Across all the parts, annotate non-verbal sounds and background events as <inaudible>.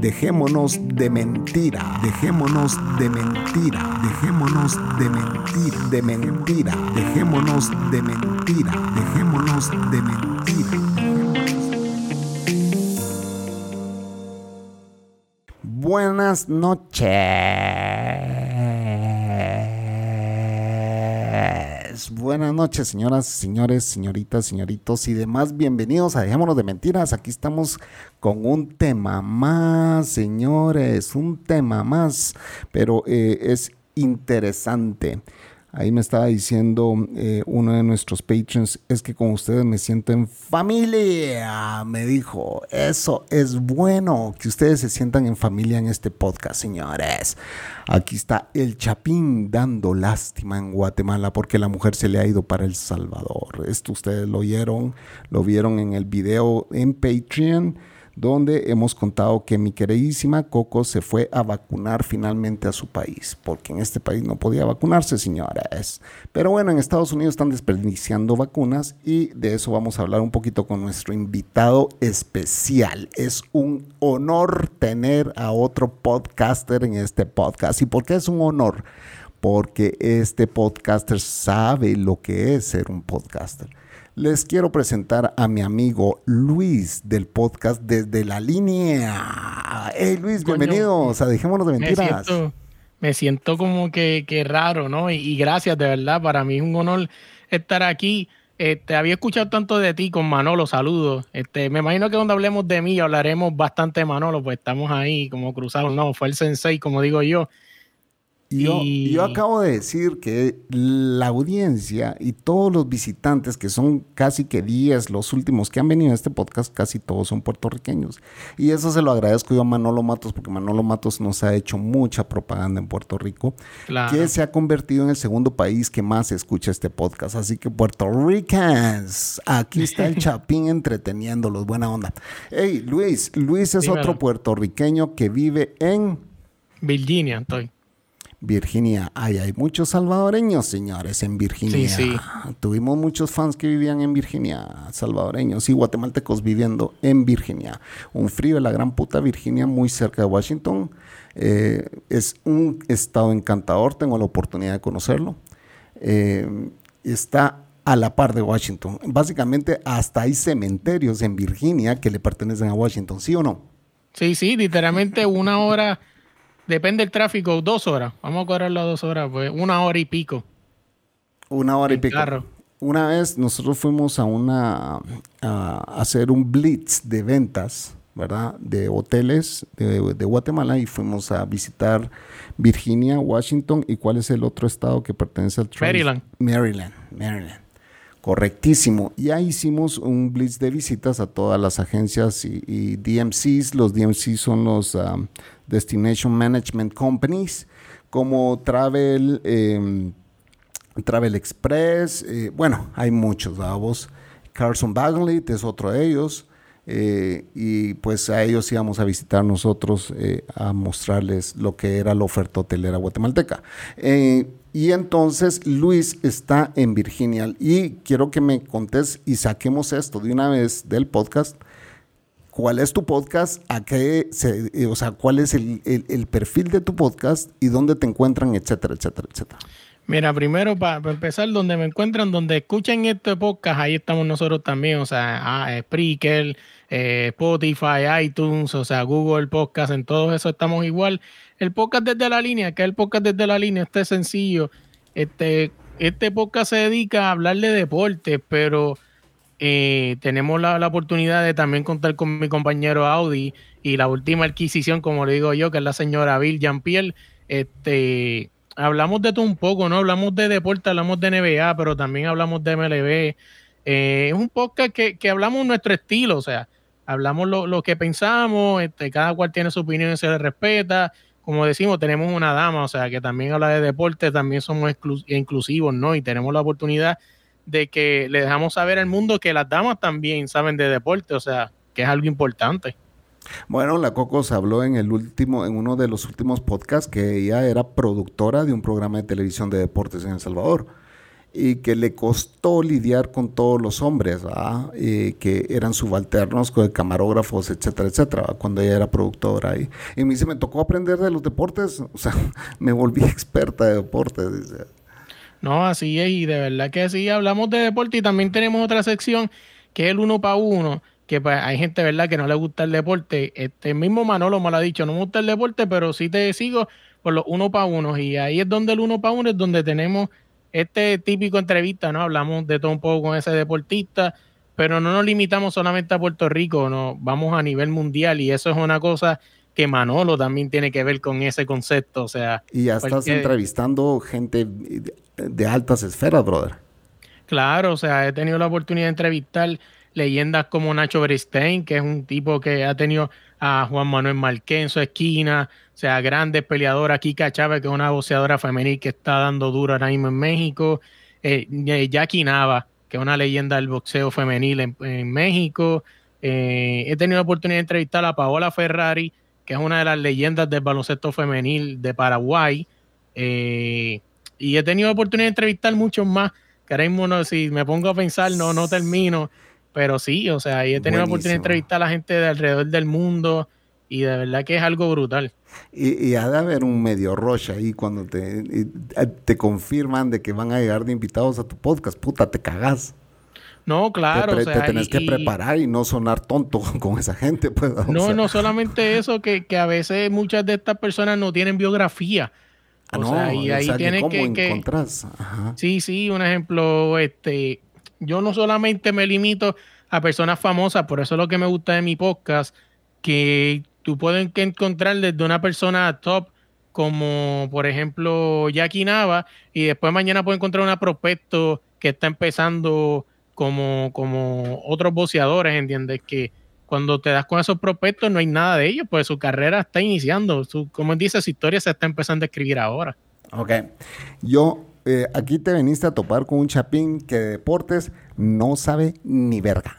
Dejémonos de mentira, dejémonos de mentira, dejémonos de mentira, de mentira, dejémonos de mentira, dejémonos de mentira. Buenas noches. Buenas noches, señoras, señores, señoritas, señoritos y demás. Bienvenidos a Dejémonos de Mentiras. Aquí estamos con un tema más, señores, un tema más, pero eh, es interesante. Ahí me estaba diciendo eh, uno de nuestros patrons, es que con ustedes me siento en familia. Me dijo, eso es bueno, que ustedes se sientan en familia en este podcast, señores. Aquí está el Chapín dando lástima en Guatemala porque la mujer se le ha ido para El Salvador. Esto ustedes lo oyeron, lo vieron en el video en Patreon donde hemos contado que mi queridísima Coco se fue a vacunar finalmente a su país, porque en este país no podía vacunarse, señores. Pero bueno, en Estados Unidos están desperdiciando vacunas y de eso vamos a hablar un poquito con nuestro invitado especial. Es un honor tener a otro podcaster en este podcast. ¿Y por qué es un honor? Porque este podcaster sabe lo que es ser un podcaster les quiero presentar a mi amigo Luis del podcast Desde la Línea. Hey Luis, bienvenidos a Dejémonos de Mentiras. Me siento, como que, raro, ¿no? Y, gracias, de verdad, para mí es un honor estar aquí. Este, había escuchado tanto de ti con Manolo, saludos. Este, me imagino que cuando hablemos de mí hablaremos bastante de Manolo, pues estamos ahí como cruzados, no, fue el sensei, como digo yo. Yo, yo acabo de decir que la audiencia y todos los visitantes, que son casi que 10 los últimos que han venido a este podcast, casi todos son puertorriqueños. Y eso se lo agradezco yo a Manolo Matos, porque Manolo Matos nos ha hecho mucha propaganda en Puerto Rico, que se ha convertido en el segundo país que más escucha este podcast. Así que Puerto Ricans, aquí está el <laughs> Chapín entreteniéndolos, buena onda. Hey, Luis, Luis es otro puertorriqueño que vive en... Virginia, estoy. Virginia. Ay, hay muchos salvadoreños, señores, en Virginia. Sí, sí. Tuvimos muchos fans que vivían en Virginia, salvadoreños y guatemaltecos viviendo en Virginia. Un frío de la gran puta Virginia, muy cerca de Washington. Eh, es un estado encantador, tengo la oportunidad de conocerlo. Eh, está a la par de Washington. Básicamente, hasta hay cementerios en Virginia que le pertenecen a Washington, ¿sí o no? Sí, sí, literalmente una hora Depende del tráfico, dos horas. Vamos a correrlo a dos horas, pues una hora y pico. Una hora y pico. Una vez nosotros fuimos a una a hacer un blitz de ventas, ¿verdad? De hoteles de, Guatemala y fuimos a visitar Virginia, Washington y cuál es el otro estado que pertenece al Maryland. Maryland, Maryland. Correctísimo. Ya hicimos un blitz de visitas a todas las agencias y, DMCs. Los DMCs son los um, Destination Management Companies, como Travel, em, Travel Express. Eh, bueno, hay muchos, vamos. Carson Bagley es otro de ellos. Eh, y pues a ellos íbamos a visitar nosotros eh, a mostrarles lo que era la oferta hotelera guatemalteca. Y entonces Luis está en Virginia y quiero que me contes y saquemos esto de una vez del podcast. ¿Cuál es tu podcast? ¿A qué se, eh, o sea, cuál es el, perfil de tu podcast y dónde te encuentran, etcétera, etcétera, etcétera? Mira, primero para empezar, donde me encuentran, donde escuchan este podcast, ahí estamos nosotros también, o sea, ah, Spreaker, eh, Spotify, iTunes, o sea, Google Podcast, en todo eso estamos igual. El podcast desde la línea, que el podcast desde la línea, este es sencillo. Este, este podcast se dedica a hablar de deporte, pero eh, tenemos la, oportunidad de también contar con mi compañero Audi y la última adquisición, como le digo yo, que es la señora Bill Jean-Pierre. Este, hablamos de todo un poco, ¿no? Hablamos de deporte, hablamos de NBA, pero también hablamos de MLB. Eh, es un podcast que, que hablamos nuestro estilo, o sea, hablamos lo, lo que pensamos, este, cada cual tiene su opinión y se le respeta como decimos, tenemos una dama, o sea, que también habla de deporte, también somos inclusivos, ¿no? Y tenemos la oportunidad que le dejamos saber al mundo que las damas también saben de deporte, o sea, que es algo importante. Bueno, la Cocos habló en el último, en uno de los últimos podcasts que ella era productora de un programa de televisión de deportes en El Salvador y que le costó lidiar con todos los hombres, que eran subalternos, camarógrafos, etcétera, etcétera, cuando ella era productora ahí. Y me dice, me tocó aprender de los deportes, o sea, <laughs> me volví experta de deportes. No, así es, y de verdad que sí, hablamos de deporte y también tenemos otra sección que es el uno para uno, que pues, hay gente, ¿verdad?, que no le gusta el deporte. Este mismo Manolo me lo ha dicho, no me gusta el deporte, pero sí te sigo por los uno para uno. Y ahí es donde el uno para uno es donde tenemos este típico entrevista, ¿no? Hablamos de todo un poco con ese deportista, pero no nos limitamos solamente a Puerto Rico, no, vamos a nivel mundial y eso es una cosa que Manolo también tiene que ver con ese concepto, o sea. Y ya estás entrevistando gente de altas esferas, brother. Claro, o sea, he tenido la oportunidad de entrevistar leyendas como Nacho Beristein, que es un tipo que ha tenido a Juan Manuel Marqués en su esquina, o sea, grandes peleadoras, Kika Chávez, que es una boxeadora femenil que está dando duro ahora mismo en México, eh, eh, Jackie Nava, que es una leyenda del boxeo femenil en, México. Eh, he tenido la oportunidad de entrevistar a Paola Ferrari, que es una de las leyendas del baloncesto femenil de Paraguay. y he tenido oportunidad de entrevistar muchos más, que ahora mismo si me pongo a pensar no, no termino, pero sí, o sea, he tenido la oportunidad de entrevistar a la gente de alrededor del mundo y de verdad que es algo brutal. Y, ha de haber un medio rush ahí cuando te, te confirman de que van a llegar de invitados a tu podcast. Puta, te cagas. No, claro. Te, te tenés que preparar y no sonar tonto <laughs> con esa gente. Pues, no, no solamente eso, que, que, a veces muchas de estas personas no tienen biografía. Ah, no, y ahí tienes que, que Sí, sí, un ejemplo, este, yo no solamente me limito a personas famosas, por eso es lo que me gusta de mi podcast, que tú puedes encontrar desde una persona top como por ejemplo Jackie Nava y después mañana puedes encontrar un prospecto que está empezando como, como otros boceadores, ¿entiendes? Que cuando te das con esos prospectos no hay nada de ellos, pues su carrera está iniciando, su, como dice, su historia se está empezando a escribir ahora. Ok, yo eh, aquí te veniste a topar con un chapín que de deportes no sabe ni verga.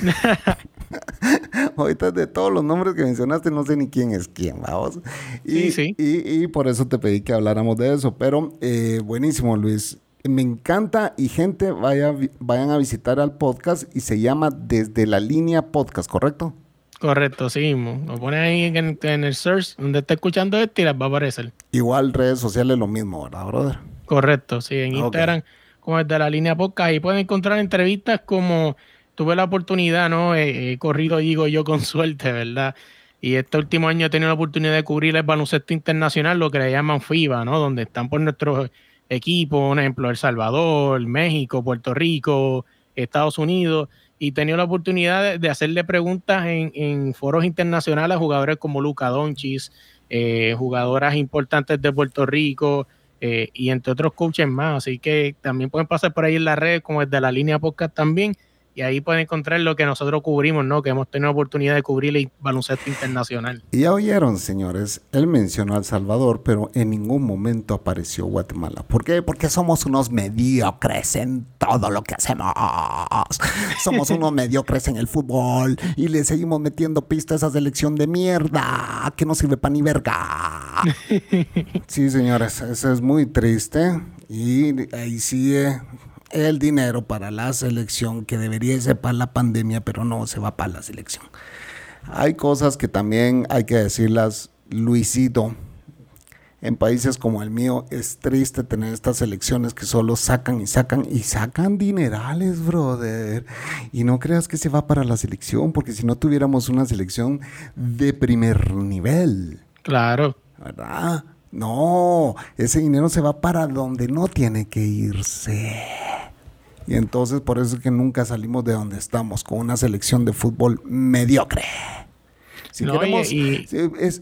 <laughs> Ahorita de todos los nombres que mencionaste, no sé ni quién es quién, vamos. Y, sí, sí. Y, por eso te pedí que habláramos de eso. Pero eh, buenísimo, Luis. Me encanta y gente vaya, vayan a visitar al podcast y se llama Desde la Línea Podcast, ¿correcto? Correcto, sí. Lo pones ahí en, el search donde está escuchando esto y les va a aparecer. Igual redes sociales lo mismo, ¿verdad, brother? Correcto, sí. En Instagram, como desde la línea podcast, ahí pueden encontrar entrevistas como tuve la oportunidad, ¿no? He, corrido, digo yo, <laughs> con suerte, ¿verdad? Y este último año he tenido la oportunidad de cubrir el baloncesto internacional, lo que le llaman FIBA, ¿no? Donde están por nuestros equipos, por ejemplo, El Salvador, México, Puerto Rico, Estados Unidos. Y tenido la oportunidad de, hacerle preguntas en, foros internacionales a jugadores como Luca Donchis, eh, jugadoras importantes de Puerto Rico, eh, y entre otros coaches más. Así que también pueden pasar por ahí en la red, como desde la línea podcast también y ahí pueden encontrar lo que nosotros cubrimos, ¿no? Que hemos tenido oportunidad de cubrir el baloncesto internacional. Y ya oyeron, señores, él mencionó a El Salvador, pero en ningún momento apareció Guatemala. ¿Por qué? Porque somos unos mediocres en todo lo que hacemos. Somos <laughs> unos mediocres en el fútbol y le seguimos metiendo pistas a esa selección de mierda que no sirve para ni verga. <laughs> Sí, señores, eso es muy triste y ahí sigue el dinero para la selección que debería ser para la pandemia, pero no se va para la selección. Hay cosas que también hay que decirlas, Luisito. En países como el mío es triste tener estas elecciones que solo sacan y sacan y sacan dinerales, brother. Y no creas que se va para la selección, porque si no tuviéramos una selección de primer nivel. Claro. ¿Verdad? No, ese dinero se va para donde no tiene que irse. Y entonces por eso es que nunca salimos de donde estamos, con una selección de fútbol mediocre. Si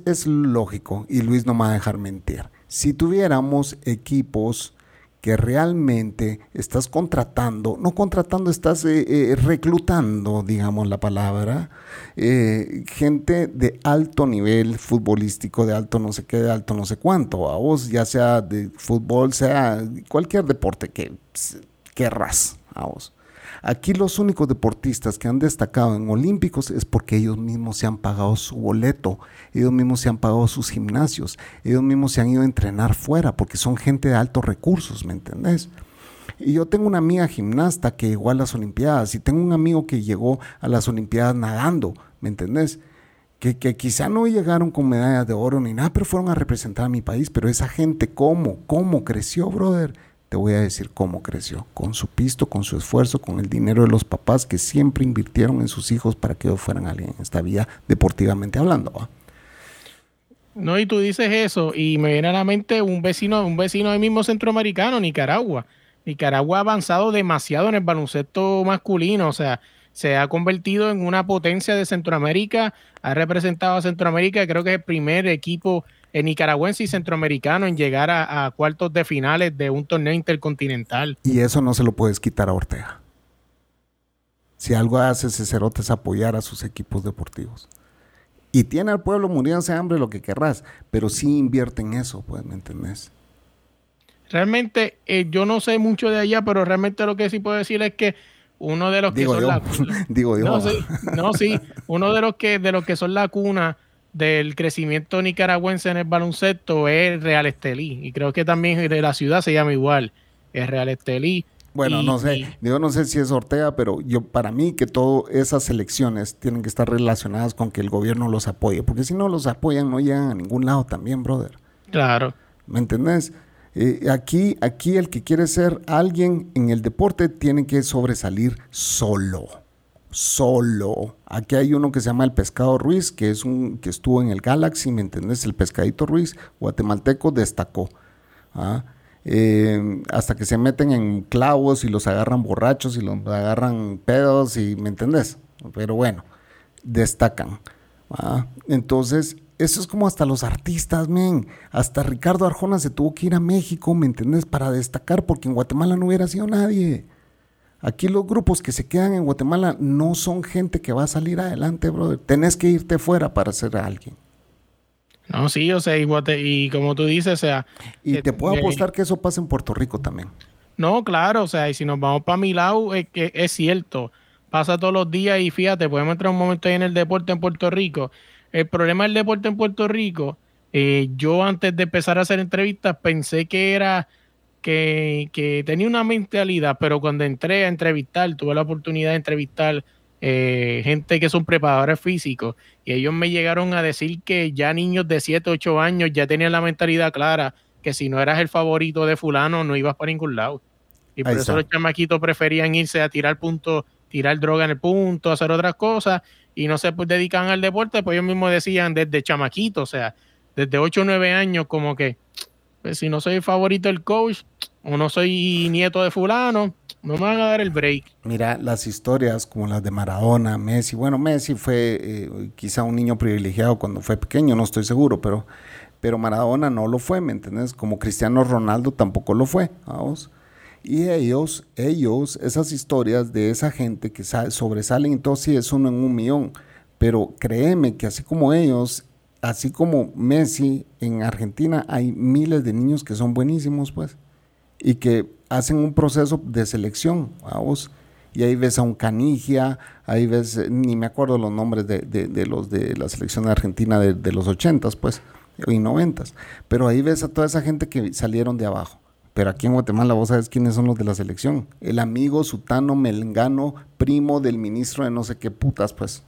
es, lógico, y Luis no me va a dejar mentir. Si tuviéramos equipos que realmente estás contratando, no contratando, estás eh, eh, reclutando, digamos la palabra, eh, gente de alto nivel futbolístico, de alto no sé qué, de alto no sé cuánto, a vos, ya sea de fútbol, sea cualquier deporte que querrás, Aquí los únicos deportistas que han destacado en Olímpicos es porque ellos mismos se han pagado su boleto, ellos mismos se han pagado sus gimnasios, ellos mismos se han ido a entrenar fuera porque son gente de altos recursos, ¿me entendés? Y yo tengo una amiga gimnasta que llegó a las Olimpiadas y tengo un amigo que llegó a las Olimpiadas nadando, ¿me entendés? Que, que, quizá no llegaron con medallas de oro ni nada, pero fueron a representar a mi país. Pero esa gente, ¿cómo? ¿Cómo creció, brother? Te voy a decir cómo creció, con su pisto, con su esfuerzo, con el dinero de los papás que siempre invirtieron en sus hijos para que ellos fueran alguien en esta vida deportivamente hablando. No, y tú dices eso, y me viene a la mente un vecino, un vecino del mismo centroamericano, Nicaragua. Nicaragua ha avanzado demasiado en el baloncesto masculino, o sea, se ha convertido en una potencia de Centroamérica, ha representado a Centroamérica, creo que es el primer equipo el nicaragüense y centroamericano en llegar a, cuartos de finales de un torneo intercontinental. Y eso no se lo puedes quitar a Ortega. Si algo hace ese cerote es apoyar a sus equipos deportivos. Y tiene al pueblo muriéndose de hambre lo que querrás, pero sí invierte en eso, pues, ¿me entendés? Realmente, eh, yo no sé mucho de allá, pero realmente lo que sí puedo decir es que uno de los que son la <laughs> digo yo. <laughs> No, sí, no, sí, uno de los que de los que son la cuna del crecimiento nicaragüense en el baloncesto es Real Estelí. Y creo que también de la ciudad se llama igual, es Real Estelí. Bueno, no sé, yo no sé si es Ortega, pero yo para mí que todas esas elecciones tienen que estar relacionadas con que el gobierno los apoye, porque si no los apoyan no llegan a ningún lado también, brother. Claro. ¿Me entendés? Eh, aquí, aquí el que quiere ser alguien en el deporte tiene que sobresalir solo solo. Aquí hay uno que se llama el Pescado Ruiz, que es un que estuvo en el Galaxy, ¿me entendés? El Pescadito Ruiz, guatemalteco, destacó. ¿ah? Eh, hasta que se meten en clavos y los agarran borrachos y los agarran pedos y, ¿me entendés? Pero bueno, destacan. ¿ah? Entonces, eso es como hasta los artistas, men. Hasta Ricardo Arjona se tuvo que ir a México, ¿me entendés? Para destacar, porque en Guatemala no hubiera sido nadie. Aquí los grupos que se quedan en Guatemala no son gente que va a salir adelante, brother. Tenés que irte fuera para ser alguien. No, sí, o sea, y, y como tú dices, o sea... Y te puedo eh, apostar que eso pasa en Puerto Rico también. No, claro, o sea, y si nos vamos para mi lado, es que es cierto. Pasa todos los días y fíjate, podemos entrar un momento ahí en el deporte en Puerto Rico. El problema del deporte en Puerto Rico, eh, yo antes de empezar a hacer entrevistas pensé que era que, tenía una mentalidad, pero cuando entré a entrevistar, tuve la oportunidad de entrevistar eh, gente que son preparadores físicos y ellos me llegaron a decir que ya niños de 7, 8 años ya tenían la mentalidad clara que si no eras el favorito de fulano no ibas para ningún lado. Y por eso los chamaquitos preferían irse a tirar puntos, tirar droga en el punto, hacer otras cosas y no se pues, dedican al deporte, pues ellos mismos decían desde chamaquitos, o sea, desde 8 o 9 años como que pues, si no soy favorito del coach o no soy nieto de fulano, no me van a dar el break. Mira, las historias como las de Maradona, Messi, bueno, Messi fue eh, quizá un niño privilegiado cuando fue pequeño, no estoy seguro, pero, pero Maradona no lo fue, ¿me entiendes? Como Cristiano Ronaldo tampoco lo fue, vamos. Y ellos, ellos, esas historias de esa gente que sobresalen, entonces sí es uno en un millón. Pero créeme que así como ellos, así como Messi en Argentina, hay miles de niños que son buenísimos, pues, y que hacen un proceso de selección, vamos. Y ahí ves a un Canigia, ahí ves, eh, ni me acuerdo los nombres de, de, los de la selección de Argentina de, de los ochentas, pues, y noventas. Pero ahí ves a toda esa gente que salieron de abajo. Pero aquí en Guatemala vos sabes quiénes son los de la selección. El amigo Sutano Melengano, primo del ministro de no sé qué putas, pues.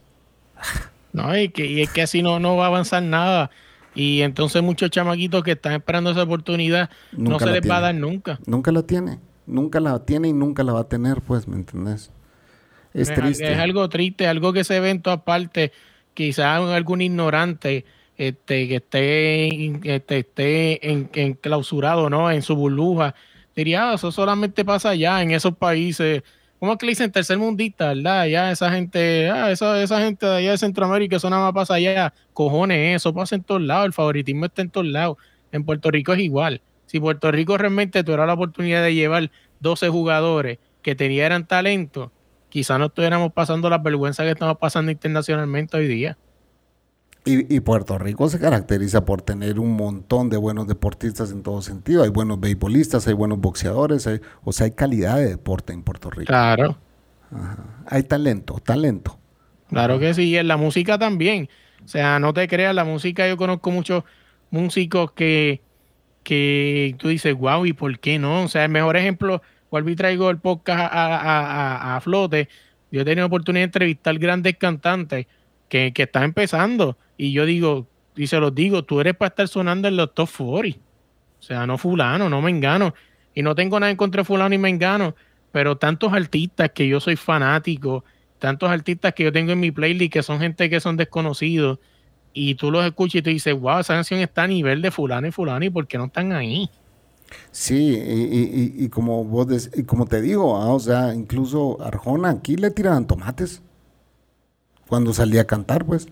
No, y que, y es que así no, no va a avanzar nada. Y entonces muchos chamaquitos que están esperando esa oportunidad no se les va a dar nunca. Nunca la tiene. Nunca la tiene y nunca la va a tener, pues, ¿me entendés? Es, triste. Es algo triste, algo que se ve en todas partes. Quizás algún ignorante este, que esté, este, esté en, enclausurado, ¿no? En su burbuja. Diría, ah, eso solamente pasa allá, en esos países ¿cómo es que le dicen tercermundista, verdad? Ya esa gente, ah, esa, esa gente de allá de Centroamérica, eso nada más pasa allá, cojones, eso pasa en todos lados, el favoritismo está en todos lados. En Puerto Rico es igual. si Puerto Rico realmente tuviera la oportunidad de llevar 12 jugadores que tenían talento, quizá no estuviéramos pasando las vergüenzas que estamos pasando internacionalmente hoy día. Y, Puerto Rico se caracteriza por tener un montón de buenos deportistas en todo sentido. Hay buenos beisbolistas, hay buenos boxeadores, o sea, hay calidad de deporte en Puerto Rico. Claro. Hay talento, talento. Claro que sí, y en la música también. O sea, no te creas, la música, yo conozco muchos músicos que, que tú dices, wow, ¿y por qué no? O sea, el mejor ejemplo, vuelvo y traigo el podcast a, flote. Yo he tenido oportunidad de entrevistar grandes cantantes que, que están empezando y yo digo, y se los digo, tú eres para estar sonando en los top 40. O sea, no fulano, no mengano. Y no tengo nada en contra de fulano y mengano, pero tantos artistas que yo soy fanático, tantos artistas que yo tengo en mi playlist que son gente que son desconocidos, y tú los escuchas y te dices, wow, esa canción está a nivel de fulano y fulano, ¿y por qué no están ahí? Sí, y, como vos y como te digo, ah, o sea, incluso Arjona aquí le tiraban tomates cuando salía a cantar, pues.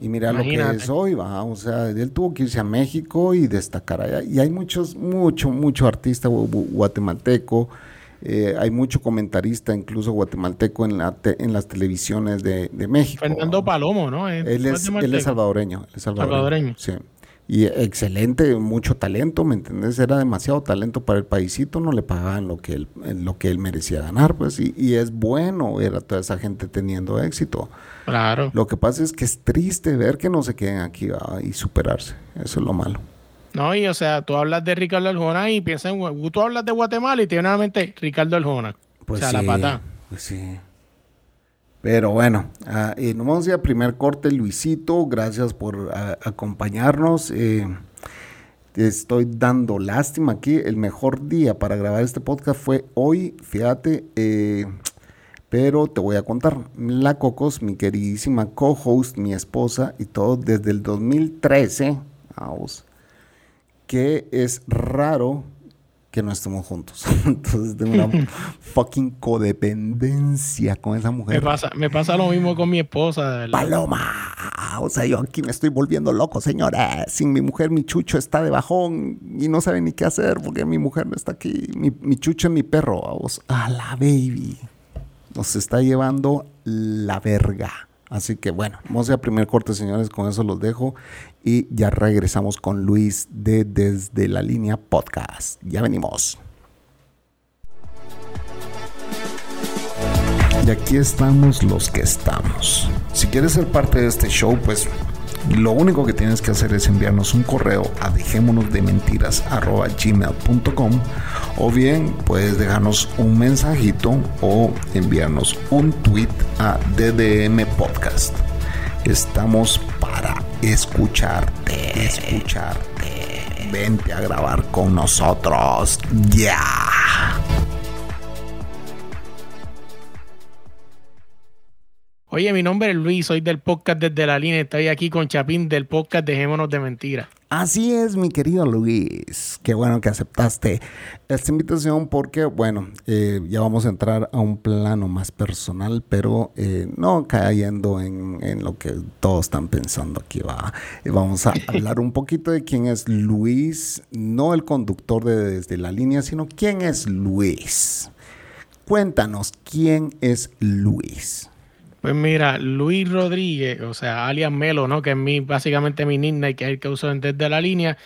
Y mira lo que es hoy, va, o sea, él tuvo que irse a México y destacar allá. Y hay muchos, mucho, mucho artista guatemalteco, eh, hay mucho comentarista, incluso guatemalteco, en, la en las televisiones de, México. Fernando Palomo, ¿no? Él es, él es salvadoreño. es salvadoreño. Sí. Y excelente, mucho talento, ¿me entendés? Era demasiado talento para el paisito, no le pagaban lo que él, lo que él merecía ganar, pues, y, y es bueno ver a toda esa gente teniendo éxito. Claro. Lo que pasa es que es triste ver que no se queden aquí y superarse. Eso es lo malo. No, y o sea, tú hablas de Ricardo Aljona y piensas en. Tú hablas de Guatemala y tiene nuevamente Ricardo Aljona. Pues o sea, la pata. Pues sí. Pero bueno, uh, nos vamos a ir a primer corte, Luisito. Gracias por acompañarnos. Eh, estoy dando lástima aquí. El mejor día para grabar este podcast fue hoy. Fíjate. Eh, pero te voy a contar, la Cocos, mi queridísima co-host, mi esposa y todo desde el 2013, vamos, que es raro que no estemos juntos. <laughs> Entonces tengo una <laughs> fucking codependencia con esa mujer. Me pasa, me pasa lo mismo con mi esposa. Paloma. O sea, yo aquí me estoy volviendo loco, señora. Sin mi mujer, mi chucho está de bajón y no sabe ni qué hacer porque mi mujer no está aquí. Mi, mi chucho es mi perro. Vamos, a la baby nos está llevando la verga. Así que bueno, vamos a primer corte, señores, con eso los dejo y ya regresamos con Luis de Desde la Línea Podcast. Ya venimos. Y aquí estamos los que estamos. Si quieres ser parte de este show, pues lo único que tienes que hacer es enviarnos un correo a dejémonosdementiras.gmail.com o bien puedes dejarnos un mensajito o enviarnos un tweet a DDM Podcast. Estamos para escucharte, escucharte. Vente a grabar con nosotros. Ya. Oye, mi nombre es Luis, soy del podcast Desde la Línea. Estoy aquí con Chapín del podcast Dejémonos de Mentiras. Así es, mi querido Luis. Qué bueno que aceptaste esta invitación porque, bueno, eh, ya vamos a entrar a un plano más personal, pero eh, no cayendo en, en, lo que todos están pensando aquí. Va. Vamos a <laughs> hablar un poquito de quién es Luis, no el conductor de Desde la Línea, sino quién es Luis. Cuéntanos, ¿quién es Luis? Pues mira, Luis Rodríguez, o sea, alias Melo, ¿no? Que es mi, básicamente mi nickname, que es el que uso desde la línea.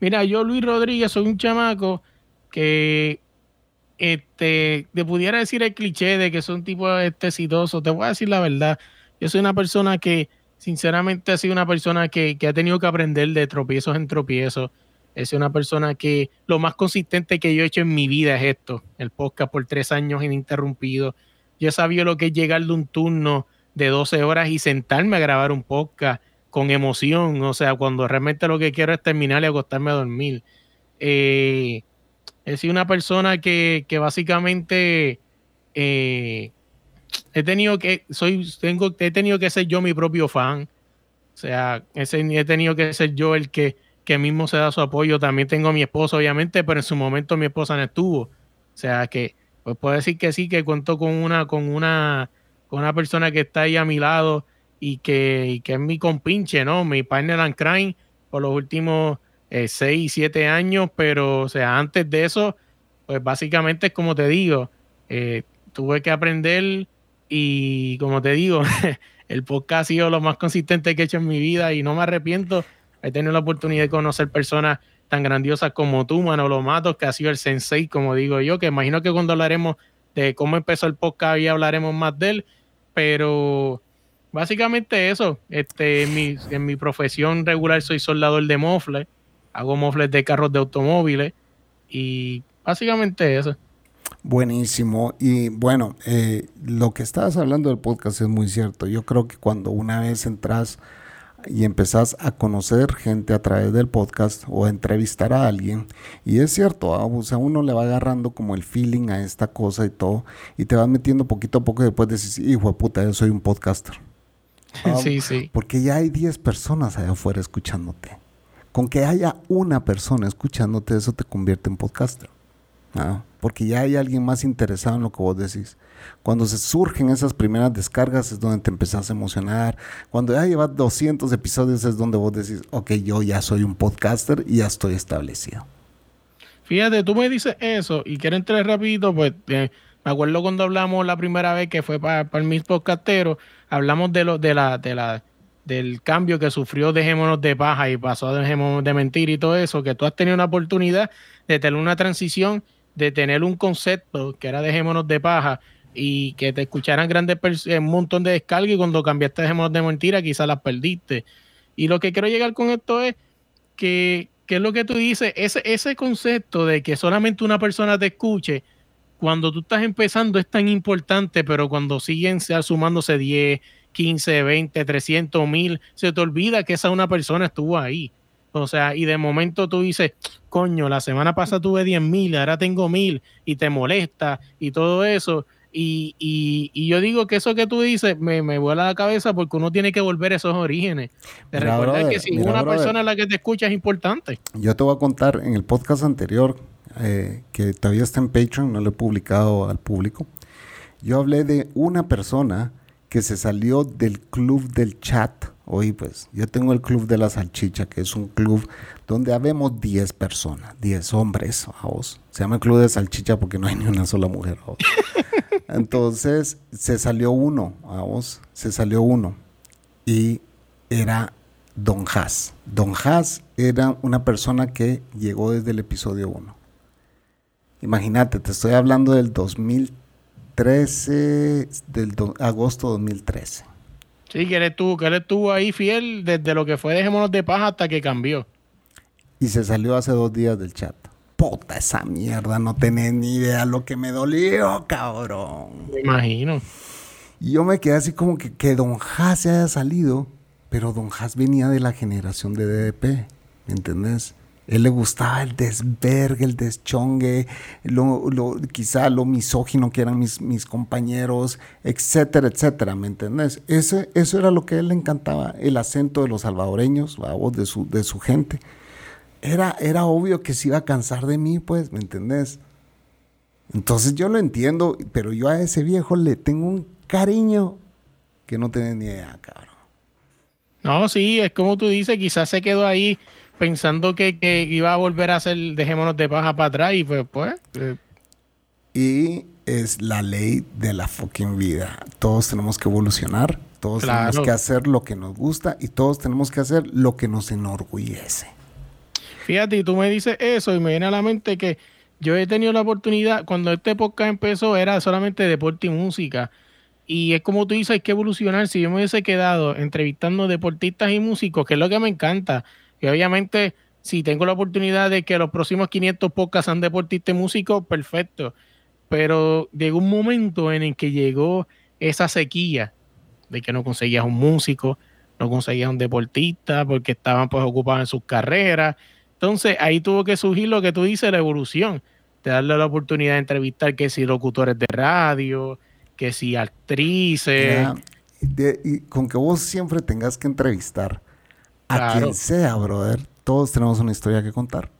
Mira, yo Luis Rodríguez soy un chamaco que este, te pudiera decir el cliché de que soy un tipo este, exitoso. Te voy a decir la verdad. Yo soy una persona que, sinceramente, ha sido una persona que, que ha tenido que aprender de tropiezos en tropiezos. Es una persona que lo más consistente que yo he hecho en mi vida es esto, el podcast por tres años ininterrumpido yo sabía lo que es llegar de un turno de 12 horas y sentarme a grabar un podcast con emoción, o sea, cuando realmente lo que quiero es terminar y acostarme a dormir. Eh, he sido una persona que, básicamente eh, he tenido que, soy, tengo, he tenido que ser yo mi propio fan. O sea, he tenido que ser yo el que, que mismo se da su apoyo. También tengo a mi esposa, obviamente, pero en su momento mi esposa no estuvo. O sea que pues puedo decir que sí, que cuento con una, con una, con una persona que está ahí a mi lado y que, que es mi compinche, ¿no? Mi partner and crime por los últimos eh, 6, 7 años, pero o sea, antes de eso, pues básicamente es como te digo, eh, tuve que aprender y como te digo, <laughs> el podcast ha sido lo más consistente que he hecho en mi vida y no me arrepiento. He tenido la oportunidad de conocer personas tan grandiosas como tú, Manolo Matos, que ha sido el sensei, como digo yo, que imagino que cuando hablaremos de cómo empezó el podcast ya hablaremos más de él, pero básicamente eso, este, en mi, en mi profesión regular soy soldador de mofles, hago mofles de carros de automóviles y básicamente eso. Buenísimo. Y bueno, eh, lo que estabas hablando del podcast es muy cierto. Yo creo que cuando una vez entras y empezás a conocer gente a través del podcast o a entrevistar a alguien. Y es cierto, ¿ah? o sea, uno le va agarrando como el feeling a esta cosa y todo, y te vas metiendo poquito a poco y después decís, hijo de puta, yo soy un podcaster. <laughs> sí, sí. Porque ya hay 10 personas allá afuera escuchándote. Con que haya una persona escuchándote, eso te convierte en podcaster. ¿ah? Porque ya hay alguien más interesado en lo que vos decís. Cuando se surgen esas primeras descargas es donde te empezás a emocionar. Cuando ya llevas 200 episodios es donde vos decís, ok, yo ya soy un podcaster y ya estoy establecido. Fíjate, tú me dices eso y quiero entrar rapidito, pues eh, me acuerdo cuando hablamos la primera vez que fue para, el mis podcasteros, hablamos de lo, de la, de la, del cambio que sufrió Dejémonos de Paja y pasó a Dejémonos de Mentir y todo eso, que tú has tenido una oportunidad de tener una transición, de tener un concepto que era Dejémonos de Paja y que te escucharan grandes eh, un montón de descargas y cuando cambiaste Dejémonos de Mentira quizás las perdiste. Y lo que quiero llegar con esto es que, que es lo que tú dices, ese, ese concepto de que solamente una persona te escuche, cuando tú estás empezando es tan importante, pero cuando siguen sumándose 10, 15, 20, 300, 1000, se te olvida que esa una persona estuvo ahí. O sea, y de momento tú dices, coño, la semana pasada tuve 10 mil, ahora tengo mil, y te molesta y todo eso. Y, y, yo digo que eso que tú dices me, me vuela la cabeza porque uno tiene que volver a esos orígenes. De recordar que si una persona la que te escucha es importante. Yo te voy a contar en el podcast anterior, eh, que todavía está en Patreon, no lo he publicado al público. Yo hablé de una persona que se salió del club del chat. Hoy pues yo tengo el club de la salchicha, que es un club donde habemos 10 personas, 10 hombres, vos. Se llama el club de salchicha porque no hay ni una sola mujer. <laughs> Entonces se salió uno, vamos, se salió uno. Y era Don Haas. Don Haas era una persona que llegó desde el episodio 1. Imagínate, te estoy hablando del 2013, del agosto 2013. Sí, que él, estuvo, que él estuvo ahí fiel desde lo que fue Dejémonos de Paz hasta que cambió. Y se salió hace dos días del chat puta esa mierda, no tenés ni idea lo que me dolió, cabrón. Me imagino. Y yo me quedé así como que, que Don Haas se haya salido, pero Don Haas venía de la generación de DDP, ¿me entendés? Él le gustaba el desvergue, el deschongue, lo, lo, quizá lo misógino que eran mis, mis compañeros, etcétera, etcétera, ¿me entendés? Ese, eso era lo que a él le encantaba, el acento de los salvadoreños, la voz de su, de su gente era, era obvio que se iba a cansar de mí, pues, ¿me entendés? Entonces yo lo entiendo, pero yo a ese viejo le tengo un cariño que no tenés ni idea, cabrón. No, sí, es como tú dices, quizás se quedó ahí pensando que, iba a volver a hacer dejémonos de paja para atrás y pues, pues. Eh. Y es la ley de la fucking vida. Todos tenemos que evolucionar, todos tenemos que hacer lo que nos gusta y todos tenemos que hacer lo que nos enorgullece. Fíjate, y tú me dices eso y me viene a la mente que yo he tenido la oportunidad, cuando este podcast empezó era solamente deporte y música. Y es como tú dices, hay que evolucionar. Si yo me hubiese quedado entrevistando deportistas y músicos, que es lo que me encanta, y obviamente si tengo la oportunidad de que los próximos 500 podcasts sean deportistas y músicos, perfecto. Pero llegó un momento en el que llegó esa sequía de que no conseguías un músico, no conseguías un deportista porque estaban pues ocupados en sus carreras entonces ahí tuvo que surgir lo que tú dices, la evolución, de darle la oportunidad de entrevistar que si locutores de radio, que si actrices. y con que vos siempre tengas que entrevistar a quien sea, brother, todos tenemos una historia que contar.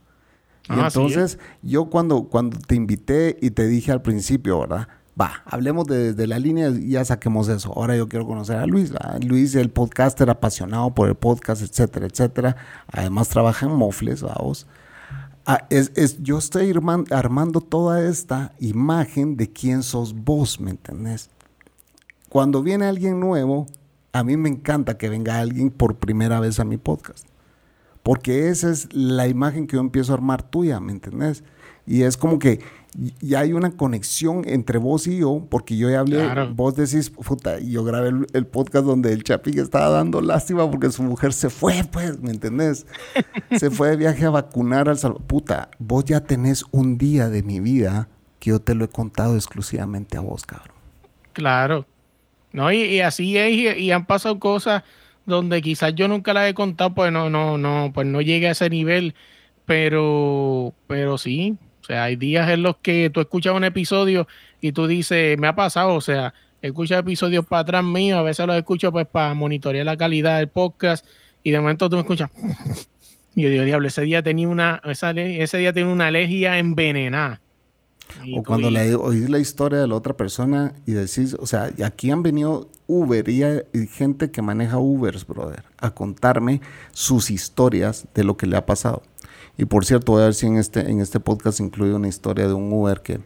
Y ah, entonces, yo cuando, cuando te invité y te dije al principio, ¿verdad? Va, hablemos de, de la línea y ya saquemos eso. Ahora yo quiero conocer a Luis. Luis, el podcaster apasionado por el podcast, etcétera, etcétera. Además trabaja en Mofles, vamos. Ah, es, es, yo estoy armando toda esta imagen de quién sos vos, ¿me entendés? Cuando viene alguien nuevo, a mí me encanta que venga alguien por primera vez a mi podcast. Porque esa es la imagen que yo empiezo a armar tuya, ¿me entendés? Y es como que ya hay una conexión entre vos y yo, porque yo ya hablé, vos decís, puta, y yo grabé el, podcast donde el Chapi estaba dando lástima porque su mujer se fue, pues, ¿me entendés? <laughs> se fue de viaje a vacunar al Salvador. Puta, vos ya tenés un día de mi vida que yo te lo he contado exclusivamente a vos, cabrón. Claro. No, y, así es, y, han pasado cosas donde quizás yo nunca las he contado, pues no, no, no, pues no llegue a ese nivel, pero, pero sí, o sea, hay días en los que tú escuchas un episodio y tú dices, me ha pasado, o sea, escuchas episodios para atrás mío, a veces los escucho pues para monitorear la calidad del podcast y de momento tú me escuchas. <laughs> Y yo digo, diablo, ese día tenía una, ese día tenía una alergia envenenada. O cuando le oís la historia de la otra persona y decís, o sea, aquí han venido Uber y, y, gente que maneja Ubers, brother, a contarme sus historias de lo que le ha pasado. Y por cierto, voy a ver si en este, en este podcast incluye una historia de un Uber que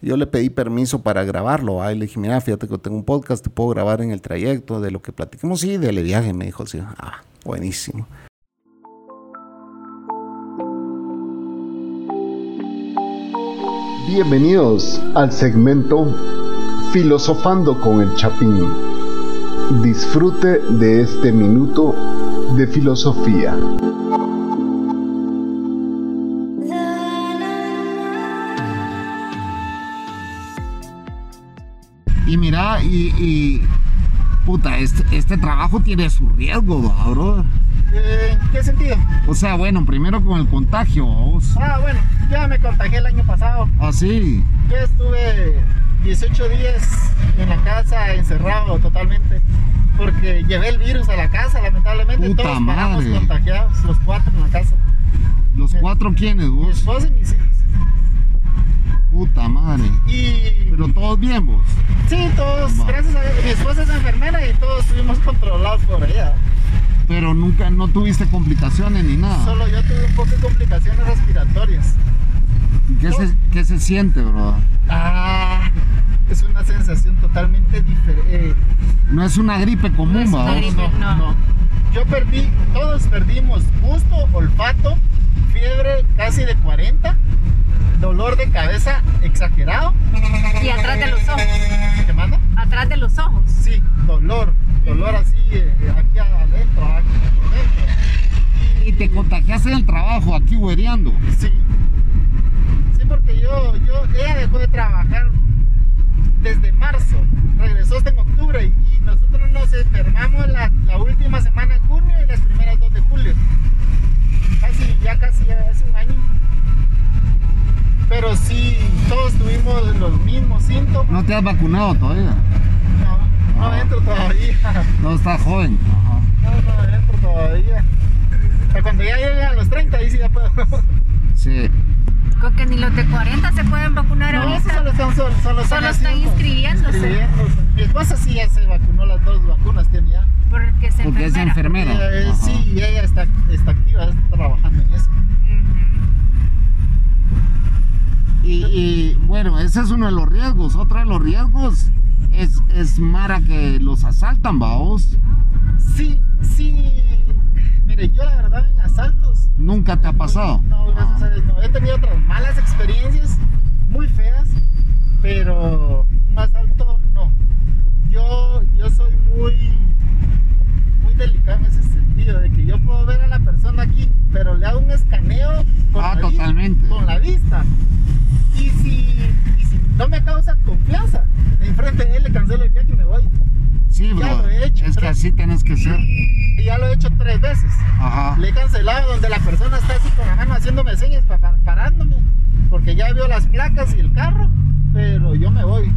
yo le pedí permiso para grabarlo. Ahí le dije, mira, fíjate que tengo un podcast, te puedo grabar en el trayecto de lo que platiquemos. Sí, del viaje, me dijo. Sí, ah, buenísimo. Bienvenidos al segmento Filosofando con el Chapín. Disfrute de este minuto de filosofía. Y mira, y, puta, este, este, trabajo tiene su riesgo, bro. ¿En qué sentido? O sea, bueno, primero con el contagio. Ah, bueno, ya me contagié el año pasado. Ah, sí. Yo estuve 18 días en la casa, encerrado totalmente. Porque llevé el virus a la casa, lamentablemente. Puta todos madre. contagiados, los cuatro en la casa. ¿Los cuatro quiénes, vos? Mi esposa y mis hijos. Puta madre. Y... Pero todos bien vos. Sí, todos, gracias a Dios. Mi esposa es enfermera y todos estuvimos controlados por ella. Pero nunca, no tuviste complicaciones ni nada. Solo yo tuve un poco de complicaciones respiratorias. ¿Y qué, se, qué se siente, bro? Ah, es una sensación totalmente diferente. Eh, no es una gripe común, no, no, no, no. Yo perdí, todos perdimos gusto, olfato, fiebre casi de 40 dolor de cabeza exagerado. Y atrás de los ojos. ¿Qué manda? Atrás de los ojos. Sí, dolor, dolor así eh, aquí adentro, aquí por dentro. Y, te contagiaste en el trabajo aquí huereando. Sí. Sí, porque yo, yo, ella dejó de trabajar desde marzo, regresó hasta en octubre y, nosotros nos enfermamos la, la última semana en junio y las primeras dos de julio. Casi, ya casi hace un año pero sí, todos tuvimos los mismos síntomas. ¿No te has vacunado todavía? No, no entro todavía. No estás joven. No, no entro todavía. Pero cuando ya llegue a los 30, ahí sí ya puedo. Sí. Con que ni los de 40 se pueden vacunar no, ahorita. Solo están, solo, solo, solo están inscribiéndose. inscribiéndose. Mi esposa sí ya se vacunó las dos vacunas, tiene ya. Porque es Porque enfermera. es enfermera. Eh, sí, ella está, está activa, está trabajando en eso. Y, bueno, ese es uno de los riesgos. Otro de los riesgos es, es Mara que los asaltan, vaos. Sí, sí. Mire, yo la verdad en asaltos. ¿Nunca te ha pasado? No, gracias a Dios no. He tenido otras malas experiencias, muy feas, pero un asalto no. Yo, yo soy muy, muy delicado en ese sentido, de que yo puedo ver a la persona aquí, pero le hago un escaneo con, ah, la, totalmente. Vista, con la vista y si, no me causa confianza, enfrente de él le cancelo el viaje y me voy. Sí, bro. es que así tienes que ser. Y ya lo he hecho tres veces. Ajá. Le he cancelado donde la persona está así con la mano haciéndome señas, parándome. Porque ya vio las placas y el carro, pero yo me voy.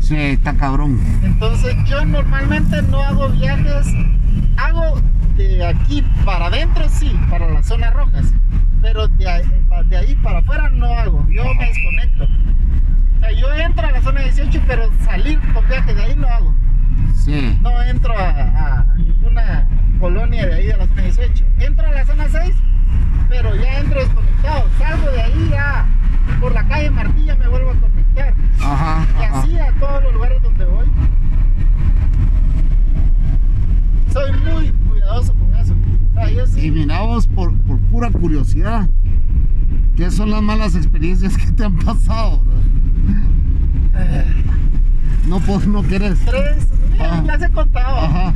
Sí, está cabrón. Entonces yo normalmente no hago viajes, hago de aquí para adentro sí, para las zonas rojas pero de ahí, para afuera no hago, yo me desconecto. O sea, yo entro a la zona 18, pero salir con viaje de ahí no hago. Sí. No entro a, a- a ninguna colonia de ahí de la zona 18. Entro a la zona 6, pero ya entro desconectado. Salgo de ahí ya por la calle Martilla me vuelvo a conectar. Ajá. Y ajá. así a todos los lugares donde voy. Soy muy cuidadoso con eso. O sea, yo sí- Y miramos por, por pura curiosidad. ¿Qué son las malas experiencias que te han pasado? bro? No, pues no querés. tres, mira, las he contado. Ajá.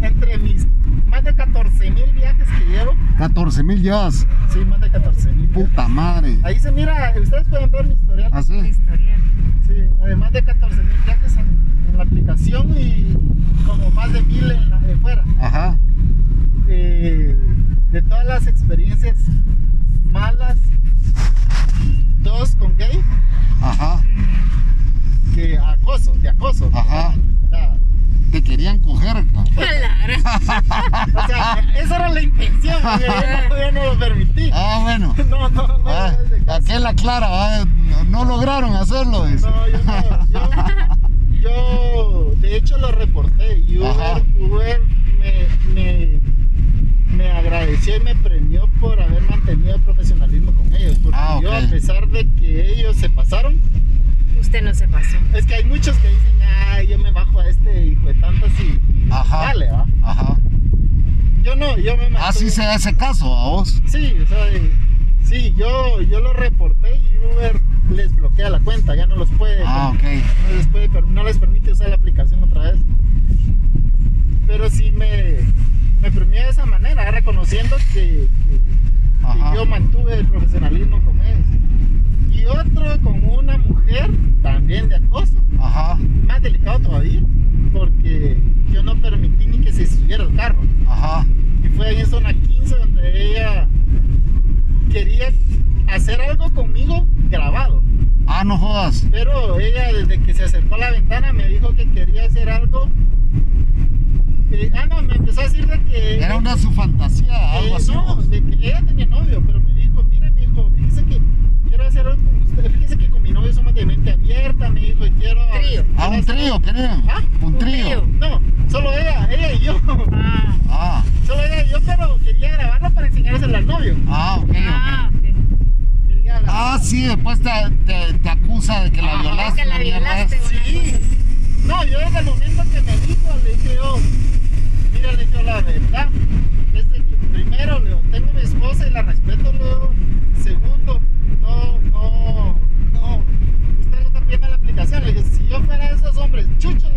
Entre mis más de 14 mil viajes que llevo. 14 mil llevas. Sí, más de 14 mil. Puta madre. Ahí se mira, ustedes pueden ver mi historial. ¿Así? Historial. Sí, además de 14 mil viajes en, en la aplicación y como más de mil en la, de fuera. Ajá. Eh, de todas las experiencias malas, dos con gay, Ajá. Que acoso, de acoso. Ajá. O sea, Te querían coger. ca. <laughs> Claro. o sea, esa era la intención, yo no, yo no lo permití. Ah, bueno. <laughs> No, no, no. Ah, no, aquel aclara, ah, no, no lograron hacerlo. dice. No, yo no. Yo, yo, de hecho, lo reporté. Y. Uber, Uber me, me, me agradeció y me premió por haber mantenido el profesionalismo con ellos. Porque Ah, yo, a pesar de que ellos se pasaron, Usted no se pasó. es que hay muchos que dicen, ay, yo me bajo a este hijo de tantas y, y Ajá. dale, ¿va? Ajá. Yo no, yo me Así mantuve- se da ese caso a vos. Sí, o sea, sí, yo, yo lo reporté y Uber les bloquea la cuenta, ya no los puede. Ah, ok. no les, puede, no les permite usar la aplicación otra vez. Pero sí me, me premió de esa manera, reconociendo que, que- yo mantuve el profesionalismo con ellos. Y otro con una mujer también de acoso, Ajá. más delicado todavía, porque yo no permití ni que se subiera el carro. Ajá. Y fue ahí en zona 15 donde ella quería hacer algo conmigo grabado. Ah, no jodas. Pero ella desde que se acercó a la ventana me dijo que quería hacer algo. Eh, ah, no, me empezó a decir de que... Era una su fantasía, algo eh, así. no, vos. de que ella tenía novio, pero me dijo, mire, me dijo, fíjese que quiero hacer algo con usted. Fíjese que con mi novio somos de mente abierta, me dijo, y quiero... Trío. Ah, un trío, querían. ¿Ah? Un Un trío. trío. No, solo ella, ella y yo. Ah, Ah, Solo ella y yo, pero quería grabarlo para enseñárselo al novio. ah, ok, ah, ok. ok. Quería grabar- Ah, sí, después te, te, te acusa de que la violaste. que la violaste. Sí. No, yo desde el momento que me dijo, le dije yo, mira, le dije yo, la verdad, es de que primero, le digo, tengo mi esposa y la respeto, le digo. Segundo, no, no, no, usted le está pidiendo la aplicación. Le dije, si yo fuera de esos hombres, chucho,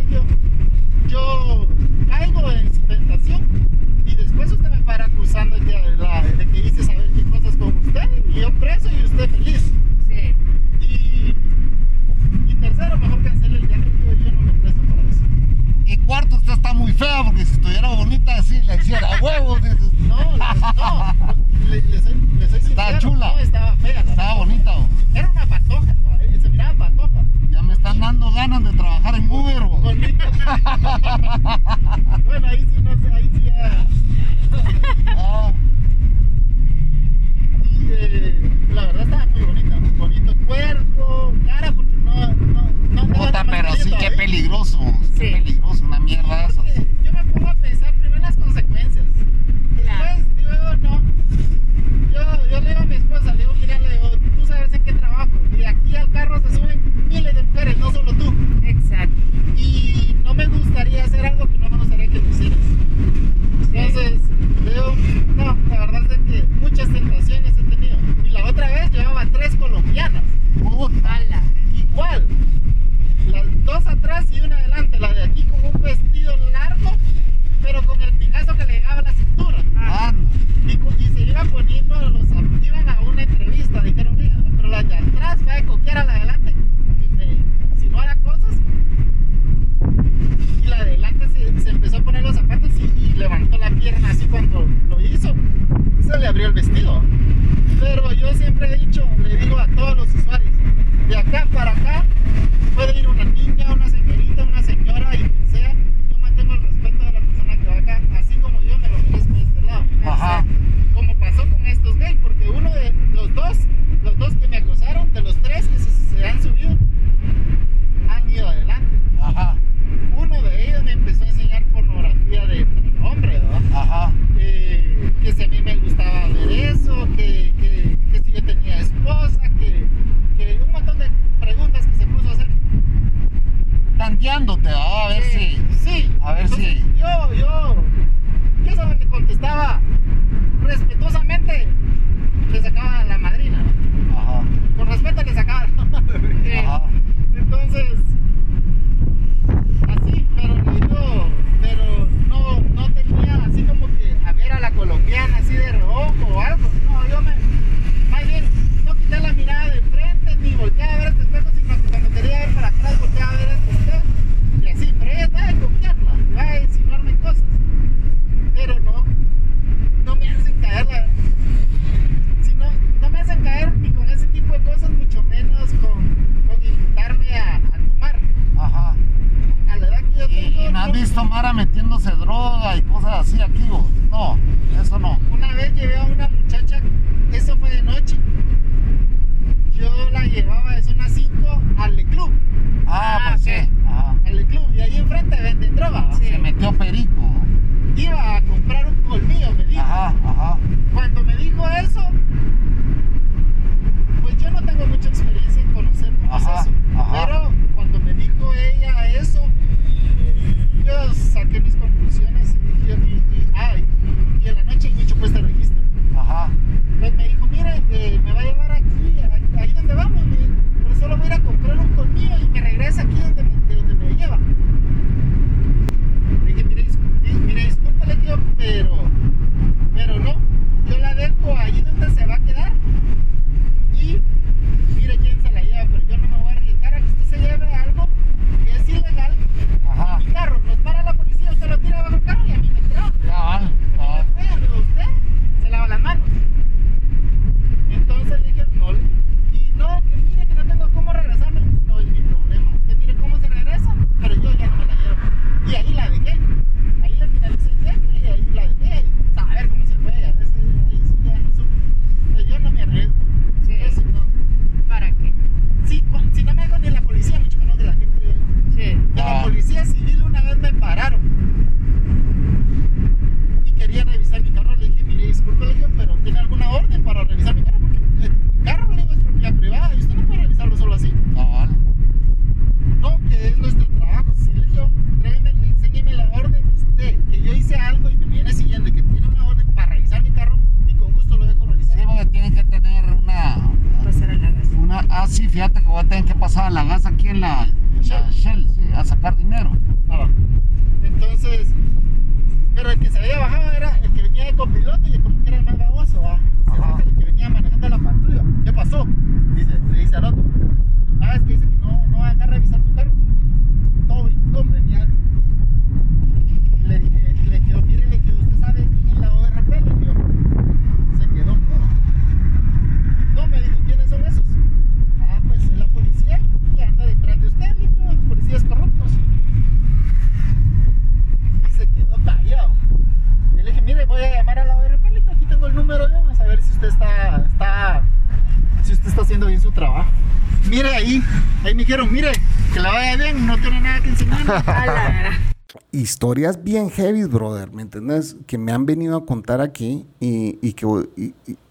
Historias bien heavy, brother, ¿me entiendes? Que me han venido a contar aquí y, y que,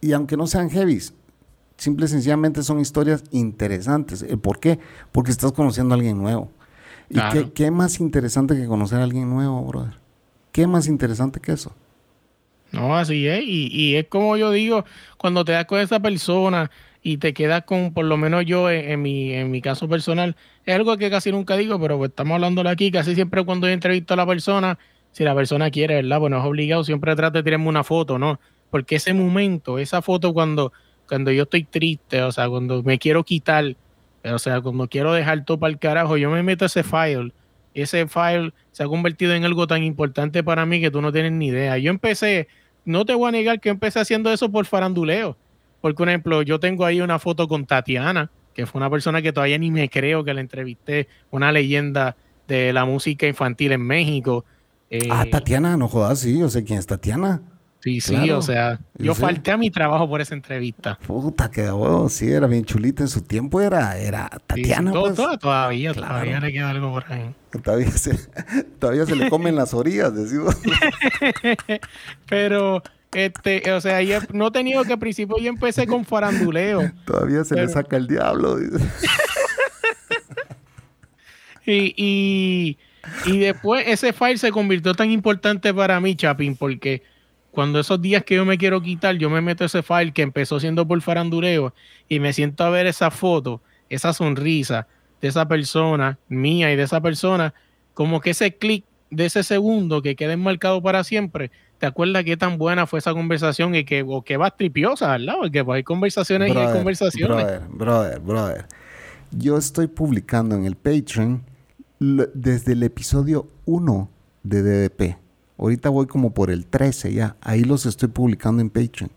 y, aunque no sean heavies, simple y sencillamente son historias interesantes. ¿El ¿Por qué? Porque estás conociendo a alguien nuevo. ¿Y Claro. qué, qué más interesante que conocer a alguien nuevo, brother? ¿Qué más interesante que eso? No, así es. Y, y es como yo digo, cuando te das con esa persona y te quedas con, por lo menos yo en, en mi, en mi caso personal, es algo que casi nunca digo, pero pues estamos hablándolo aquí, casi siempre cuando yo entrevisto a la persona, si la persona quiere, ¿verdad? Pues no es obligado, siempre trata de tirarme una foto, ¿no? Porque ese momento, esa foto cuando, cuando yo estoy triste, o sea, cuando me quiero quitar, o sea, cuando quiero dejar todo para el carajo, yo me meto ese file ese file se ha convertido en algo tan importante para mí que tú no tienes ni idea. Yo empecé, no te voy a negar que empecé haciendo eso por faranduleo. Porque, por ejemplo, yo tengo ahí una foto con Tatiana, que fue una persona que todavía ni me creo que la entrevisté, una leyenda de la música infantil en México. Eh, ah, Tatiana, no jodas, sí, yo sé quién es Tatiana. Sí, sí, o sea, Yo falté a mi trabajo por esa entrevista. Puta, que huevo, sí, era bien chulita en su tiempo, era, era Sí, Tatiana, todo- pues. todo- todavía, Claro. todavía le queda algo por ahí. Todavía se, <laughs> todavía se le comen las orillas, decimos. <laughs> Pero, este, o sea, yo no he tenido que al principio yo empecé con faranduleo. Todavía se le saca el diablo. <laughs> Y, y, y después ese file se convirtió tan importante para mí, Chapin, porque cuando esos días que yo me quiero quitar, yo me meto ese file que empezó siendo por faranduleo y me siento a ver esa foto, esa sonrisa de esa persona, mía y de esa persona, como que ese clic de ese segundo que queda enmarcado para siempre. ¿Te acuerdas qué tan buena fue esa conversación y que, o que va tripiosa, ¿verdad? Porque pues, hay conversaciones y hay conversaciones. Brother, brother, brother. Yo estoy publicando en el Patreon lo- desde el episodio 1 de DDP. Ahorita voy como por el 13 ya. Ahí los estoy publicando en Patreon.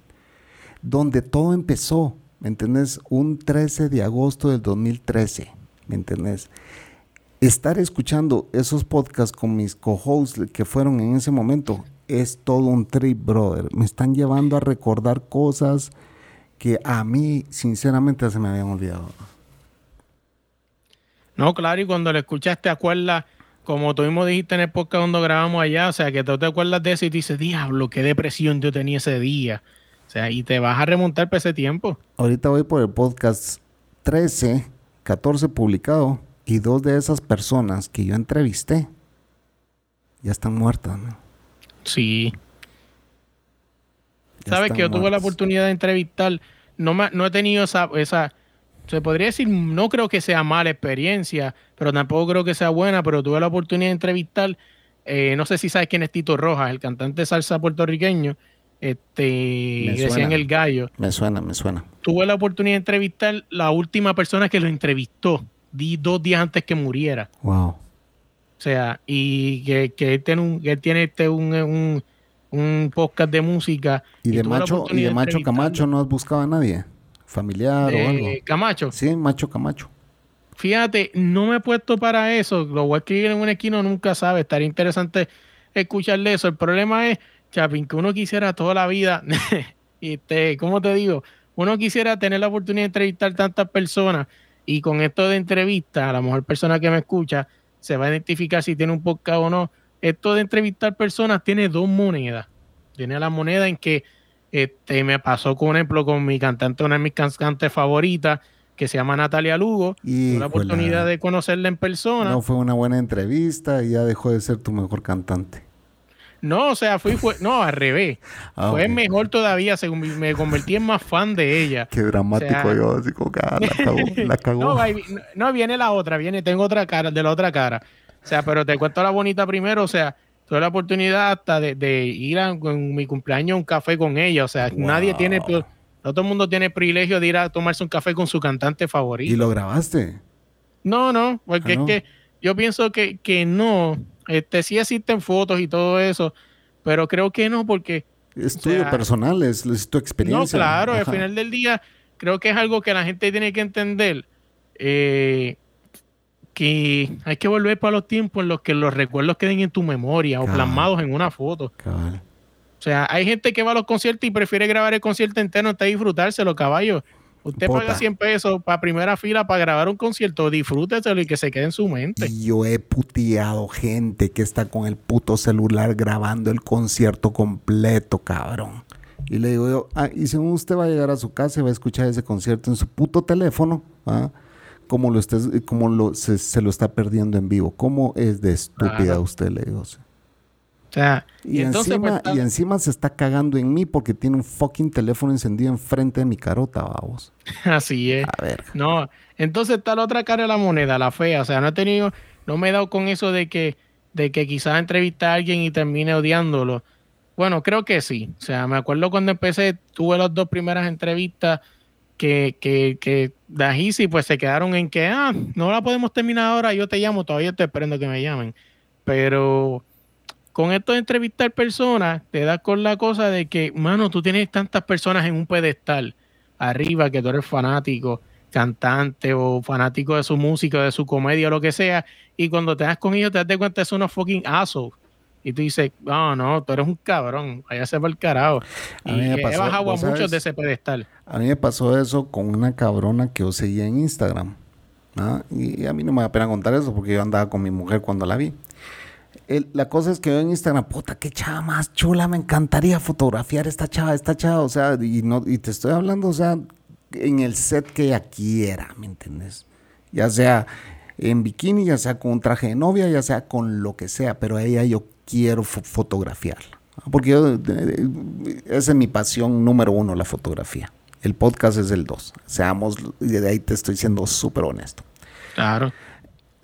Donde todo empezó, ¿me entendés? Un 13 de agosto del 2013, ¿me entendés? estar escuchando esos podcasts con mis co-hosts que fueron en ese momento es todo un trip, brother. Me están llevando a recordar cosas que a mí, sinceramente, se me habían olvidado. No, claro, y cuando lo escuchas te acuerdas, como tú mismo dijiste en el podcast cuando grabamos allá, o sea, que tú te acuerdas de eso y te dices, diablo, qué depresión yo tenía ese día. O sea, y te vas a remontar para ese tiempo. Ahorita voy por el podcast 13, 14 publicado, y dos de esas personas que yo entrevisté ya están muertas. ¿no? Sí. Ya Sabes que yo tuve la oportunidad de entrevistar, no, me- no he tenido esa, esa, se podría decir, no creo que sea mala experiencia, pero tampoco creo que sea buena, pero tuve la oportunidad de entrevistar, eh, no sé si sabes quién es Tito Rojas, el cantante de salsa puertorriqueño, este, Me decían suena. el gallo. Me suena, me suena. Tuve la oportunidad de entrevistar la última persona que lo entrevistó, di dos días antes que muriera. Wow. O sea, y que, que él tiene, un, que él tiene este, un, un, un podcast de música. ¿Y de macho, y de macho. Camacho no has buscado a nadie? ¿Familiar o algo? Camacho. Sí, macho Camacho. Fíjate, no me he puesto para eso. Lo voy a escribir en una esquina, nunca sabe. Estaría interesante escucharle eso. El problema es, Chapín, que uno quisiera toda la vida, <laughs> este, ¿cómo te digo? Uno quisiera tener la oportunidad de entrevistar tantas personas y con esto de entrevista, a la mejor persona que me escucha se va a identificar si tiene un podcast o no. Esto de entrevistar personas tiene dos monedas. Tiene la moneda en que este, me pasó, con ejemplo, con mi cantante, una de mis cantantes favoritas, que se llama Natalia Lugo. Híjole. la oportunidad de conocerla en persona. No, fue una buena entrevista y ya dejó de ser tu mejor cantante. O sea, fui, fue, no, al revés. Ah, fue mejor todavía, según me convertí en más fan de ella. Qué dramático O sea- yo, así como que ah, la cagó. <laughs> La cagó. No, baby, no, no, viene la otra, viene, tengo otra cara, de la otra cara. O sea, pero te cuento la bonita primero, o sea, tuve la oportunidad hasta de, de ir a con mi cumpleaños a un café con ella. O sea, nadie tiene, no todo el mundo tiene el privilegio de ir a tomarse un café con su cantante favorito. ¿Y lo grabaste? No, no, porque Ah, ¿no? es que yo pienso que, que no. Este, sí existen fotos y todo eso, pero creo que no, porque Es O tuyo sea, personal, es, es tu no, experiencia. claro, al final del día creo que es algo que la gente tiene que entender. eh, que hay que volver para los tiempos en los que los recuerdos queden en tu memoria o plasmados en una foto. Cabal. O sea, hay gente que va a los conciertos y prefiere grabar el concierto entero antes de disfrutárselo, caballo. Usted paga 100 pesos para primera fila para grabar un concierto, disfrúteselo y que se quede en su mente. Y yo he puteado gente que está con el puto celular grabando el concierto completo, cabrón. Y le digo yo, ah, y según usted va a llegar a su casa y va a escuchar ese concierto en su puto teléfono, ¿ah? Como lo, estés, como lo, se, se lo está perdiendo en vivo. ¿Cómo es de estúpida usted? Le digo. O sea, Y, entonces, encima, pues, y encima se está cagando en mí porque tiene un fucking teléfono encendido enfrente de mi carota, vamos. <laughs> así es. A ver. No, entonces está la otra cara de la moneda, la fea. O sea, no he tenido, no me he dado con eso de que, de que quizás entrevista a alguien y termine odiándolo. Bueno, creo que sí. O sea, me acuerdo cuando empecé, tuve las dos primeras entrevistas que, que, que pues se quedaron en que, ah, no la podemos terminar ahora, yo te llamo, todavía estoy esperando que me llamen. Pero con esto de entrevistar personas, te das con la cosa de que, mano, tú tienes tantas personas en un pedestal arriba que tú eres fanático, cantante o fanático de su música, de su comedia o lo que sea, y cuando te das con ellos te das de cuenta que son unos fucking assholes. Y tú dices, no, no, tú eres un cabrón, váyase para el carajo. A Y mí me he pasó, bajado a ¿vos muchos de ese pedestal. A mí me pasó eso con una cabrona que yo seguía en Instagram. ¿ah? Y a mí no me da pena contar eso porque yo andaba con mi mujer cuando la vi. La cosa es que yo en Instagram, puta, qué chava más chula, me encantaría fotografiar esta chava, esta chava, o sea, y, no, y te estoy hablando, o sea, en el set que ella quiera, ¿me entiendes? Ya sea en bikini, ya sea con un traje de novia, ya sea con lo que sea, pero ella yo quiero fo- fotografiarla. Porque yo, de- de- esa es mi pasión número uno, la fotografía. El podcast es el dos. Seamos, y de ahí te estoy siendo súper honesto. Claro.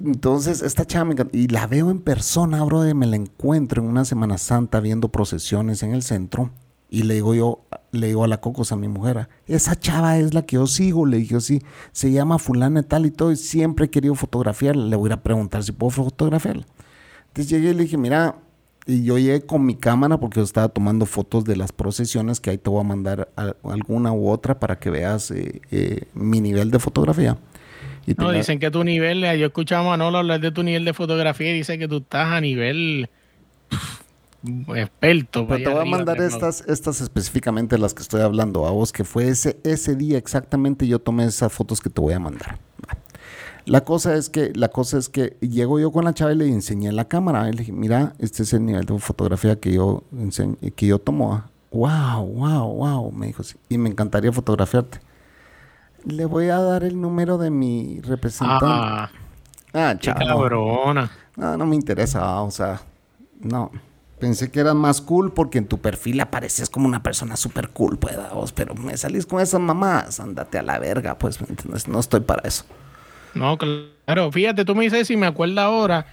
Entonces, esta chava me encanta. Y la veo en persona, brother. Me la encuentro en una Semana Santa viendo procesiones en el centro. Y le digo yo, le digo a la Cocos, a mi mujer, esa chava es la que yo sigo. Le dije, sí, se llama fulana y tal y todo. Y siempre he querido fotografiarla. Le voy a preguntar si puedo fotografiarla. Entonces llegué y le dije, mira, y yo llegué con mi cámara porque yo estaba tomando fotos de las procesiones, que ahí te voy a mandar a- alguna u otra para que veas eh, eh, mi nivel de fotografía. Y No, dicen que tu nivel, eh, yo escuchaba a Manolo hablar de tu nivel de fotografía y dice que tú estás a nivel experto. Pero te voy a mandar estas, estas específicamente las que estoy hablando a vos, que fue ese, ese día exactamente yo tomé esas fotos que te voy a mandar. La cosa es que, la cosa es que llego yo con la chava y le enseñé la cámara. Y le dije, mira, este es el nivel de fotografía que yo que yo tomo. ah". Wow, wow, wow, me dijo sí. Y me encantaría fotografiarte. Le voy a dar el número de mi representante. Ah, Ah, qué cabrona. No, no me interesa, o sea, no. Pensé que eras más cool porque en tu perfil apareces como una persona súper cool, pues, vos, pero me salís con esas mamás, andate a la verga, pues. No estoy para eso. No, claro. Fíjate, tú me dices si me acuerdo ahora.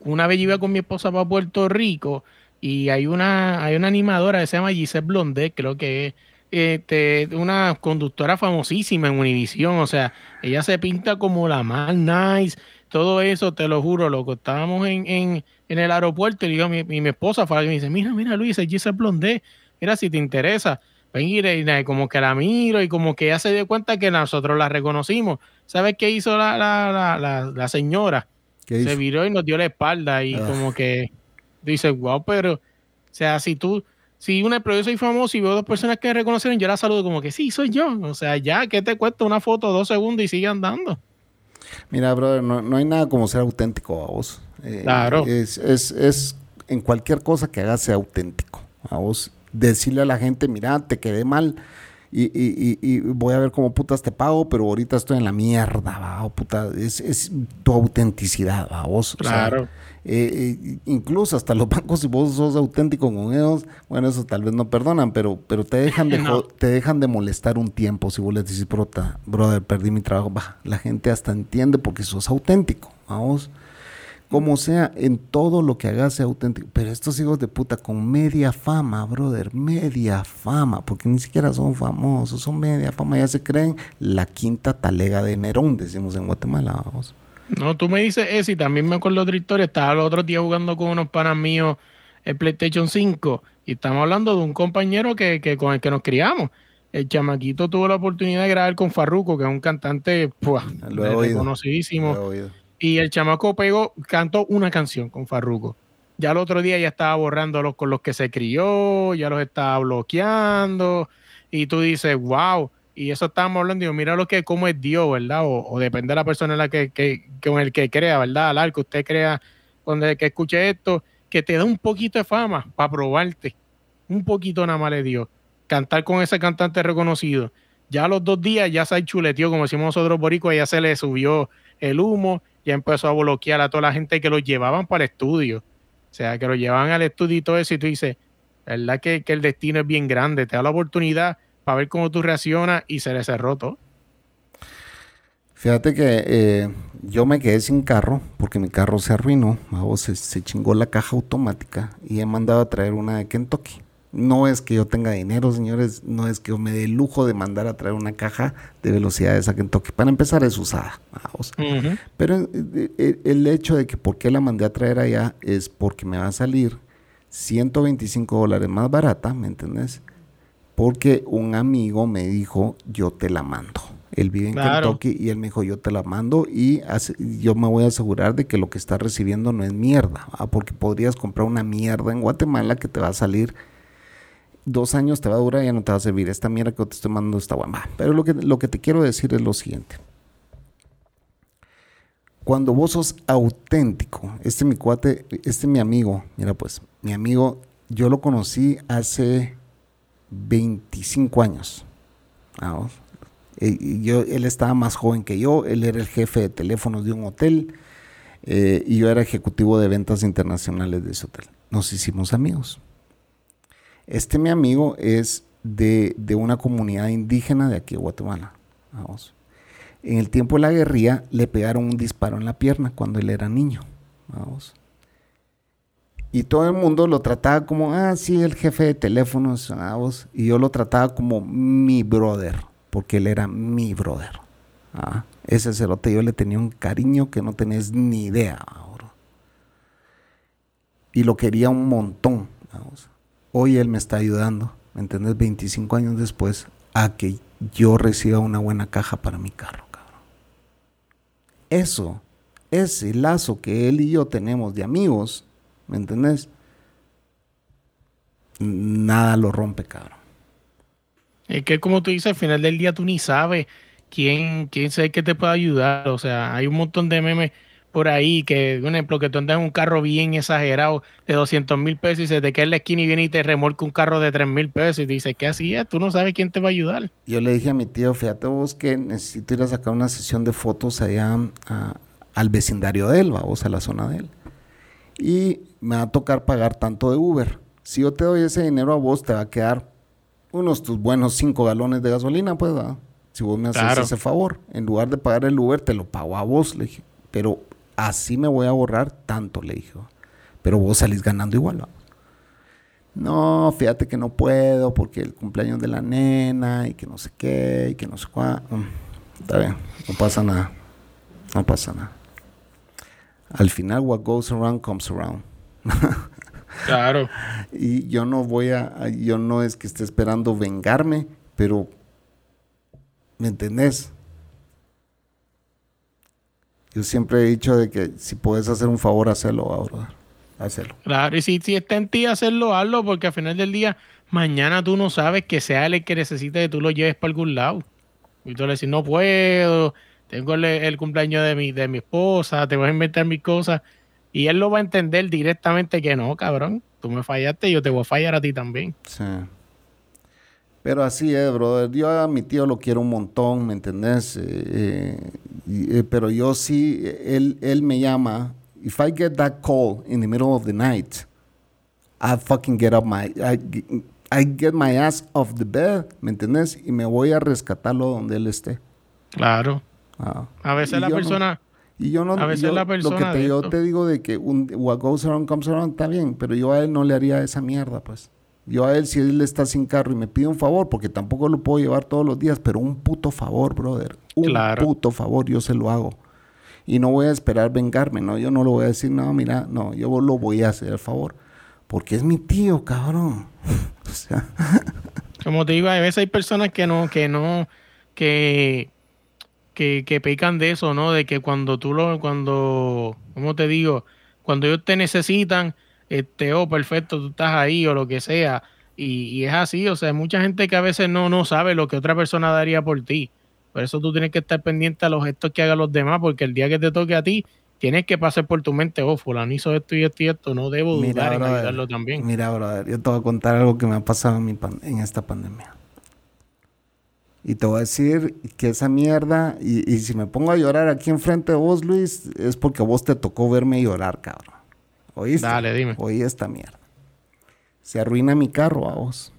Una vez yo iba con mi esposa para Puerto Rico y hay una, hay una animadora que se llama Giselle Blondet, creo que es este, una conductora famosísima en Univision. O sea, ella se pinta como la más nice, todo eso, te lo juro, loco. Estábamos en, en, en el aeropuerto y digo, mi, mi, mi esposa fue que me dice, mira, mira, Luis, es Giselle Blondet. Mira, si te interesa. Ven y, y como que la miro y como que ella se dio cuenta que nosotros la reconocimos. ¿Sabes qué hizo la, la, la, la, la señora? ¿Qué Se hizo? viró y nos dio la espalda y Ah. como que dice, wow, pero, o sea, si tú, si una, pero yo soy famoso y veo dos personas que me reconocieron, yo la saludo como que sí, soy yo. O sea, ya, ¿qué te cuesta una foto dos segundos y sigue andando? Mira, brother, no, no hay nada como ser auténtico a vos. Eh, Claro. Es, es, es en cualquier cosa que hagas ser auténtico a vos. Decirle a la gente, mira, te quedé mal y, y- y- voy a ver cómo putas te pago, pero ahorita estoy en la mierda, va, puta, es, es tu autenticidad, va, vos. O sea, Claro. Eh, eh, incluso hasta los <laughs> bancos, si vos sos auténtico con ellos, bueno, eso tal vez no perdonan, pero, pero te dejan de <laughs> No. te dejan de molestar un tiempo si vos les dices, "Brota, brother, perdí mi trabajo. Bah, la gente hasta entiende porque sos auténtico, vamos. Como sea, en todo lo que hagas sea auténtico. Pero estos hijos de puta con media fama, brother, media fama, porque ni siquiera son famosos, son media fama, ya se creen la quinta talega de Nerón, decimos en Guatemala, vamos. No, tú me dices eso y también me acuerdo otra historia. Estaba el otro día jugando con unos panas míos el PlayStation 5 y estamos hablando de un compañero que, que con el que nos criamos. El chamaquito tuvo la oportunidad de grabar con Farruko, que es un cantante ¡pua! Lo he oído. reconocidísimo. Y el chamaco pegó, cantó una canción con Farruko. Ya el otro día ya estaba borrando los con los que se crió, ya los estaba bloqueando. Y tú dices, wow. Y eso estábamos hablando, yo, mira lo que, cómo es Dios, ¿verdad? O, o depende de la persona en la que, que- con el que crea, ¿verdad? Al que usted crea, cuando que escuche esto, que te da un poquito de fama para probarte. Un poquito nada más le dio. Cantar con ese cantante reconocido. Ya a los dos días ya se chuleteó, como decimos nosotros boricua, ya se le subió el humo, ya empezó a bloquear a toda la gente que lo llevaban para el estudio. O sea, que lo llevaban al estudio y todo eso, y tú dices, ¿verdad que, que el destino es bien grande? Te da la oportunidad para ver cómo tú reaccionas y se le cerró todo. Fíjate que eh, yo me quedé sin carro porque mi carro se arruinó, se, se chingó la caja automática y he mandado a traer una de Kentucky. No es que yo tenga dinero, señores, no es que yo me dé el lujo de mandar a traer una caja de velocidades a Kentucky. Para empezar es usada. Pero eh, eh, el hecho de que por qué la mandé a traer allá es porque me va a salir 125 dólares más barata, ¿me entendés? Porque un amigo me dijo, yo te la mando. Él vive en Claro. Kentucky y él me dijo, yo te la mando y yo me voy a asegurar de que lo que estás recibiendo no es mierda. ¿va? Porque podrías comprar una mierda en Guatemala que te va a salir dos años, te va a durar y ya no te va a servir. Esta mierda que te estoy mandando está. Va, Pero lo que, lo que te quiero decir es lo siguiente. Cuando vos sos auténtico, este mi cuate, este mi amigo, mira pues, mi amigo, yo lo conocí hace 25 años. Eh, y yo, él estaba más joven que yo, él era el jefe de teléfonos de un hotel eh, y yo era ejecutivo de ventas internacionales de ese hotel. Nos hicimos amigos. Este mi amigo es de, de una comunidad indígena de aquí de Guatemala. Vamos. En el tiempo de la guerrilla le pegaron un disparo en la pierna cuando él era niño. Vamos. Y todo el mundo lo trataba como, ah, sí, el jefe de teléfonos, vamos. Y yo lo trataba como mi brother, porque él era mi brother. Ah, ese cerote yo le tenía un cariño que no tenés ni idea, bro. Y lo quería un montón, vamos. Hoy él me está ayudando, ¿me entiendes? 25 años después, a que yo reciba una buena caja para mi carro, cabrón. eso, ese lazo que él y yo tenemos de amigos, ¿me entendés? Nada lo rompe, cabrón. Es que como tú dices, al final del día tú ni sabes quién, quién sabe que te puede ayudar. O sea, hay un montón de memes por ahí que, un ejemplo, que tú andas en un carro bien exagerado de 200 mil pesos y se te queda en la esquina y viene y te remolca un carro de 3 mil pesos y te dice, ¿qué hacías? Tú no sabes quién te va a ayudar. Yo le dije a mi tío, fíjate vos que necesito ir a sacar una sesión de fotos allá a- al vecindario de él, vamos, a la zona de él. Y me va a tocar pagar tanto de Uber. Si yo te doy ese dinero a vos, te va a quedar unos tus buenos 5 galones de gasolina, pues, ¿verdad? Si vos me haces Claro. ese favor. En lugar de pagar el Uber, te lo pago a vos, le dije. Pero así me voy a ahorrar tanto, le dije. Pero vos salís ganando igual. No, fíjate que no puedo porque el cumpleaños de la nena y que no sé qué y que no sé cuál. Está bien, no pasa nada. No pasa nada. Al final, what goes around comes around. <laughs> Claro. Y yo no voy a, yo no es que esté esperando vengarme, pero, ¿me entendés? Yo siempre he dicho de que si puedes hacer un favor, hacelo ahora. Hacelo. Claro, y si, si está en ti hacerlo, hazlo, porque al final del día, mañana tú no sabes que sea el que necesite que tú lo lleves para algún lado. Y tú le dices, no puedo, tengo el, el cumpleaños de mi, de mi esposa, te voy a inventar mis cosas. Y él lo va a entender directamente que no, cabrón, tú me fallaste, yo te voy a fallar a ti también. Sí. Pero así es, brother. Yo a mi tío lo quiero un montón, ¿me entendés? Eh, eh, eh, pero yo sí, él, él me llama. If I get that call in the middle of the night, I fucking get up my... I, I get my ass off the bed, ¿me entendés? Y me voy a rescatarlo donde él esté. Claro. Ah. A veces Y la no- persona... y yo no, A veces yo- la lo que te, yo esto. te digo de que un, what goes around comes around está bien, pero yo a él no le haría esa mierda, pues. Yo a él, si él está sin carro y me pide un favor, porque tampoco lo puedo llevar todos los días, pero un puto favor, brother. Un Claro. puto favor, yo se lo hago. Y no voy a esperar vengarme, ¿no? Yo no lo voy a decir, no, mira, no, yo lo voy a hacer el favor. Porque es mi tío, cabrón. <laughs> o sea, <laughs> Como te digo, a veces hay personas que no, que no, que, que, que pecan de eso, ¿no? De que cuando tú lo, cuando, ¿cómo te digo? Cuando ellos te necesitan, este, oh, perfecto, tú estás ahí o lo que sea. Y, y es así, o sea, hay mucha gente que a veces no, no sabe lo que otra persona daría por ti. Por eso tú tienes que estar pendiente a los gestos que hagan los demás, porque el día que te toque a ti, tienes que pasar por tu mente, oh, fulano hizo esto y esto y esto, no debo dudar en ayudarlo también. mira, brother, yo te voy a contar algo que me ha pasado en, mi pan- en esta pandemia. Y te voy a decir que esa mierda, y, y si me pongo a llorar aquí enfrente de vos, Luis, es porque a vos te tocó verme llorar, cabrón. ¿Oíste? Dale, dime. Oí esta mierda. Se arruina mi carro a vos.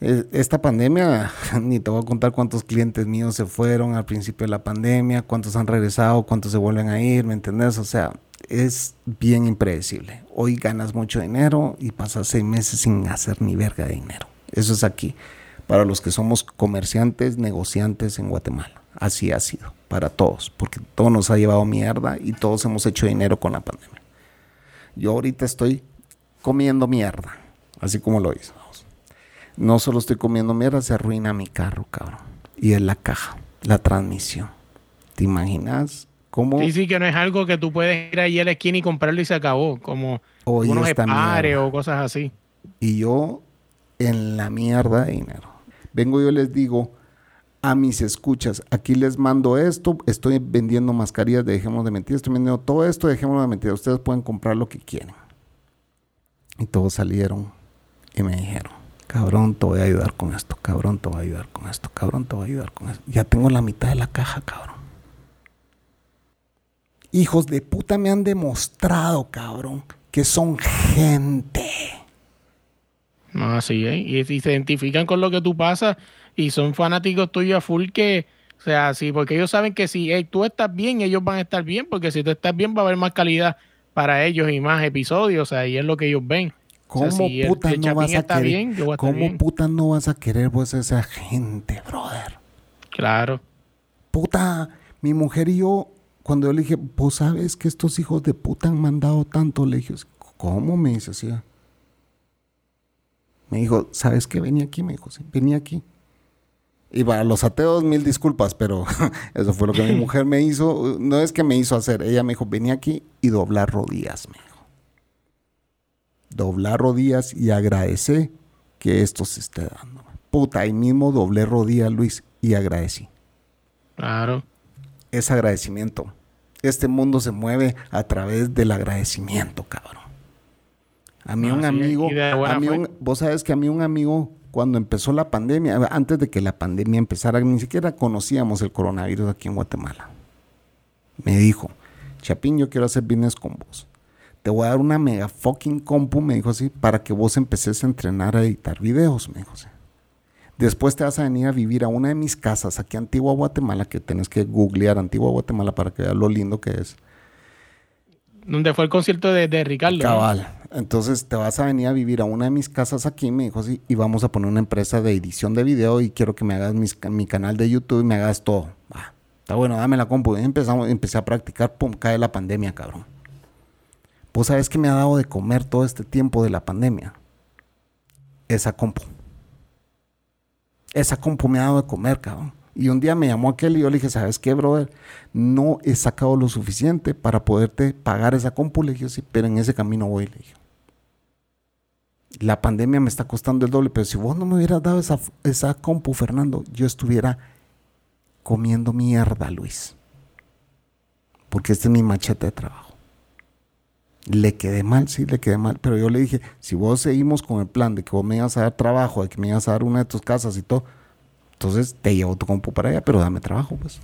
Es- Esta pandemia, <laughs> ni te voy a contar cuántos clientes míos se fueron al principio de la pandemia, cuántos han regresado, cuántos se vuelven a ir, ¿me entendés? O sea, es bien impredecible. Hoy ganas mucho dinero y pasas seis meses sin hacer ni verga de dinero. Eso es aquí. Para los que somos comerciantes, negociantes en Guatemala. Así ha sido. Para todos. Porque todo nos ha llevado mierda y todos hemos hecho dinero con la pandemia. Yo ahorita estoy comiendo mierda. Así como lo hice. No solo estoy comiendo mierda, se arruina mi carro, cabrón. Y es la caja, la transmisión. ¿Te imaginas cómo Sí, sí, que no es algo que tú puedes ir ahí a la esquina y comprarlo y se acabó, como Oye, unos o cosas así. y yo en la mierda de dinero? Vengo yo les digo a mis escuchas, aquí les mando esto, estoy vendiendo mascarillas, de dejemos de mentir, estoy vendiendo todo esto, dejemos de mentir, ustedes pueden comprar lo que quieren. Y todos salieron y me dijeron, cabrón, te voy a ayudar con esto, cabrón, te voy a ayudar con esto, cabrón, te voy a ayudar con esto. Ya tengo la mitad de la caja, cabrón. Hijos de puta me han demostrado, cabrón, que son gente. No, así es. Y, y se identifican con lo que tú pasas y son fanáticos tuyos a full que, o sea, sí, porque ellos saben que si eh, tú estás bien, ellos van a estar bien, porque si tú estás bien va a haber más calidad para ellos y más episodios, o sea, y es lo que ellos ven. O sea, ¿Cómo si el- puta el no vas a querer? bien, a ¿Cómo bien. puta no vas a querer a esa gente, brother? Claro. Puta, mi mujer y yo, cuando yo le dije, vos sabes que estos hijos de puta han mandado tanto, le dije, ¿cómo me dice así? Me dijo, ¿sabes qué? Vení aquí, me dijo, sí, vení aquí. Y para los ateos, mil disculpas, pero <laughs> eso fue lo que mi mujer me hizo. No es que me hizo hacer, ella me dijo, vení aquí y doblar rodillas, me dijo. Doblar rodillas y agradece que esto se esté dando. Puta, ahí mismo doblé rodillas, Luis, y agradecí. Claro. Es agradecimiento. Este mundo se mueve a través del agradecimiento, cabrón. A mí Ah, un sí, amigo, a mí un- vos sabes que a mí un amigo, cuando empezó la pandemia, antes de que la pandemia empezara, ni siquiera conocíamos el coronavirus aquí en Guatemala. Me dijo, Chapín, yo quiero hacer business con vos. Te voy a dar una mega fucking compu, me dijo así, para que vos empeces a entrenar a editar videos, me dijo así. Después te vas a venir a vivir a una de mis casas aquí en Antigua Guatemala, que tenés que googlear Antigua Guatemala para que veas lo lindo que es. Donde fue el concierto de, de Ricardo. Cabal. Entonces te vas a venir a vivir a una de mis casas aquí, me dijo así, y vamos a poner una empresa de edición de video y quiero que me hagas mis- mi canal de YouTube y me hagas todo. Está bueno, dame la compu. Empezamos, empecé a practicar, pum, cae la pandemia, cabrón. Vos sabes que me ha dado de comer todo este tiempo de la pandemia. Esa compu. Esa compu me ha dado de comer, cabrón. Y un día me llamó aquel y yo le dije, ¿sabes qué, brother? No he sacado lo suficiente para poderte pagar esa compu. Le dije, sí, pero en ese camino voy, le dije. La pandemia me está costando el doble, pero si vos no me hubieras dado esa, esa compu, Fernando, yo estuviera comiendo mierda, Luis. Porque este es mi machete de trabajo. Le quedé mal, sí, le quedé mal, pero yo le dije, si vos seguimos con el plan de que vos me ibas a dar trabajo, de que me ibas a dar una de tus casas y todo, entonces te llevo tu compu para allá, pero dame trabajo, pues.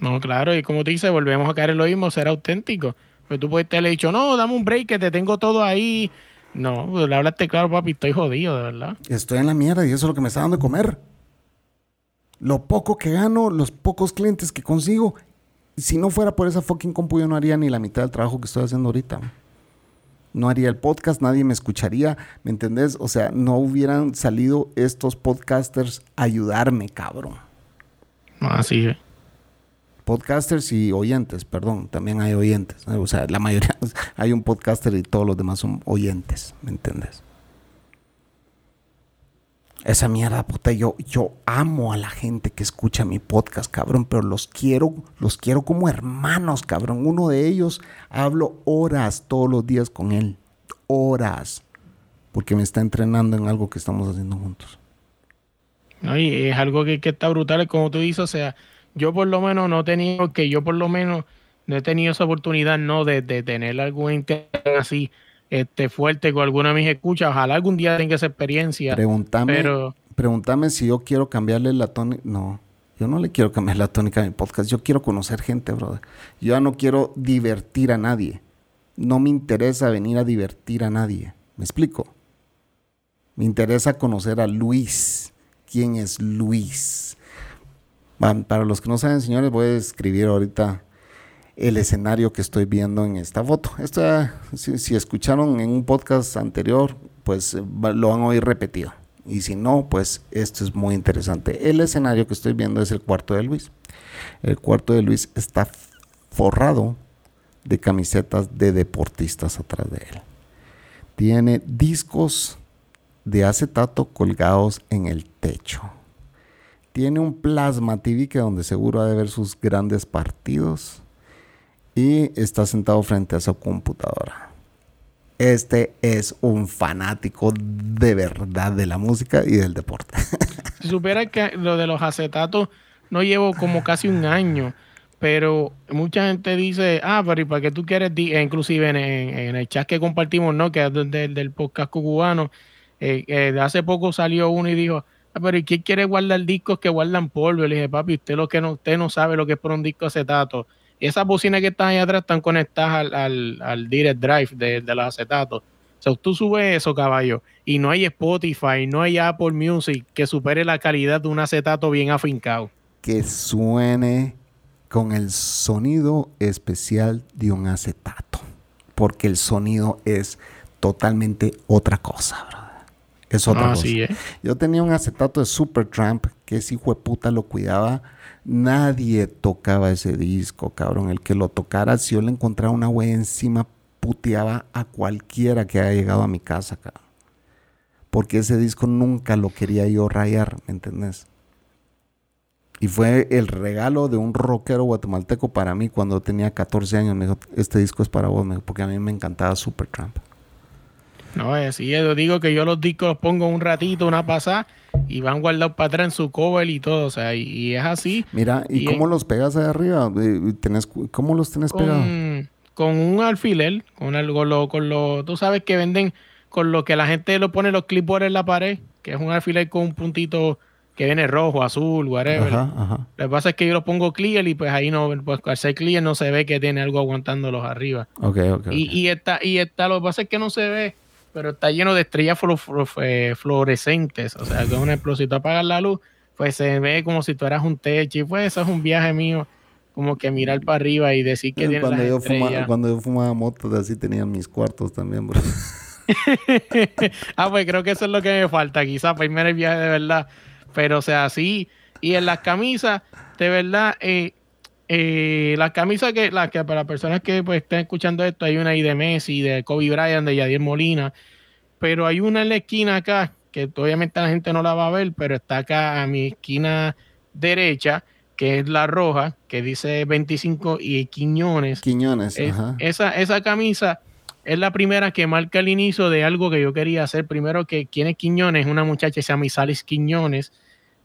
No, claro, y como te dice, volvemos a caer en lo mismo, ser auténtico. Pues tú puedes haberle dicho, no, dame un break, que te tengo todo ahí. No, pues, le hablaste claro, papi, estoy jodido, de verdad. Estoy en la mierda y eso es lo que me está dando de comer. Lo poco que gano, los pocos clientes que consigo. Si no fuera por esa fucking compu, yo no haría ni la mitad del trabajo que estoy haciendo ahorita. No haría el podcast, nadie me escucharía, ¿me entendés? O sea, no hubieran salido estos podcasters a ayudarme, cabrón. Así es. Podcasters y oyentes, perdón, también hay oyentes. O sea, la mayoría, <laughs> hay un podcaster y todos los demás son oyentes, ¿me entiendes? Esa mierda, puta, yo, yo amo a la gente que escucha mi podcast, cabrón, pero los quiero, los quiero como hermanos, cabrón. Uno de ellos hablo horas todos los días con él, horas, porque me está entrenando en algo que estamos haciendo juntos. ¿no? Es algo que, que está brutal, como tú dices, o sea, yo por lo menos no he tenido, que yo por lo menos no he tenido esa oportunidad, ¿no? De, de tener algún interés así este, fuerte con alguna de mis escuchas. Ojalá algún día tenga esa experiencia. Pregúntame, pero- pregúntame si yo quiero cambiarle la tónica. No, yo no le quiero cambiar la tónica a mi podcast. Yo quiero conocer gente, brother. Yo ya no quiero divertir a nadie. No me interesa venir a divertir a nadie. ¿Me explico? Me interesa conocer a Luis. ¿Quién es Luis? Para los que no saben, señores, voy a escribir ahorita el escenario que estoy viendo en esta foto. Esto si, si escucharon en un podcast anterior, pues eh, lo van a oír repetido. Y si no, pues esto es muy interesante. El escenario que estoy viendo es el cuarto de Luis. El cuarto de Luis está forrado de camisetas de deportistas atrás de él. Tiene discos de acetato colgados en el techo. Tiene un plasma TV que donde seguro ha de ver sus grandes partidos. Y está sentado frente a su computadora. Este es un fanático de verdad de la música y del deporte. <laughs> Si supiera que lo de los acetatos no llevo como casi un año, pero mucha gente dice, ah, pero ¿y para qué tú quieres? di-?" E inclusive en, el chat que compartimos, ¿no? Que es del, del- podcast cubano, eh, eh, hace poco salió uno y dijo, ah, pero ¿y quién quiere guardar discos que guardan polvo? Le dije, papi, usted lo que no, usted no sabe lo que es por un disco acetato. Esas bocinas que están ahí atrás están conectadas al, al, al direct drive de, de los acetatos. O sea, tú subes eso, caballo, y no hay Spotify, no hay Apple Music que supere la calidad de un acetato bien afincado. que suene con el sonido especial de un acetato. Porque el sonido es totalmente otra cosa, brother. Es otra Ah, cosa. sí, ¿eh? Yo tenía un acetato de Supertramp que ese hijo de puta lo cuidaba. Nadie tocaba ese disco, cabrón. El que lo tocara, si yo le encontraba una huella encima, puteaba a cualquiera que haya llegado a mi casa, cabrón. porque ese disco nunca lo quería yo rayar, ¿me entendés? Y fue el regalo de un rockero guatemalteco para mí cuando tenía 14 años. Me dijo, este disco es para vos, me dijo, porque a mí me encantaba Supertramp. No, es así, yo digo que yo los discos los pongo un ratito, una pasada, y van guardados para atrás en su cover y todo, o sea, y, y es así. Mira, ¿y, Y cómo en- los pegas ahí arriba? Eh, ¿Tenés, ¿Cómo los tenés pegados? con, con un alfiler, con algo, lo, con lo, tú sabes que venden con lo que la gente lo pone los clipboards en la pared, que es un alfiler con un puntito que viene rojo, azul, whatever. Ajá, ajá. Lo que pasa es que yo lo pongo clear y pues ahí no, pues al ser clear no se ve que tiene algo aguantándolos arriba. Ok, ok. Y, ok. y está, y está, lo que pasa es que no se ve, pero está lleno de estrellas flu- flu- eh, fluorescentes. O sea, que un ejemplo, si tú apagas la luz, pues se ve como si tú eras un techo. Y pues eso es un viaje mío, como que mirar para arriba y decir que tiene cuando, yo fumaba, cuando yo fumaba motos, así tenía mis cuartos también, bro. <laughs> ah, pues creo que eso es lo que me falta, quizás para irme el viaje de verdad. Pero, o sea, sí. Y en las camisas, de verdad, eh, eh, las camisas que, las que para las personas que pues, estén escuchando esto, hay una ahí de Messi, de Kobe Bryant, de Yadier Molina. Pero hay una en la esquina acá, que obviamente la gente no la va a ver, pero está acá a mi esquina derecha, que es la roja, que dice 25 y Quiñones. Quiñones, Es- ajá. esa, esa camisa es la primera que marca el inicio de algo que yo quería hacer. Primero que quién es Quiñones, una muchacha que se llama Isalis Quiñones,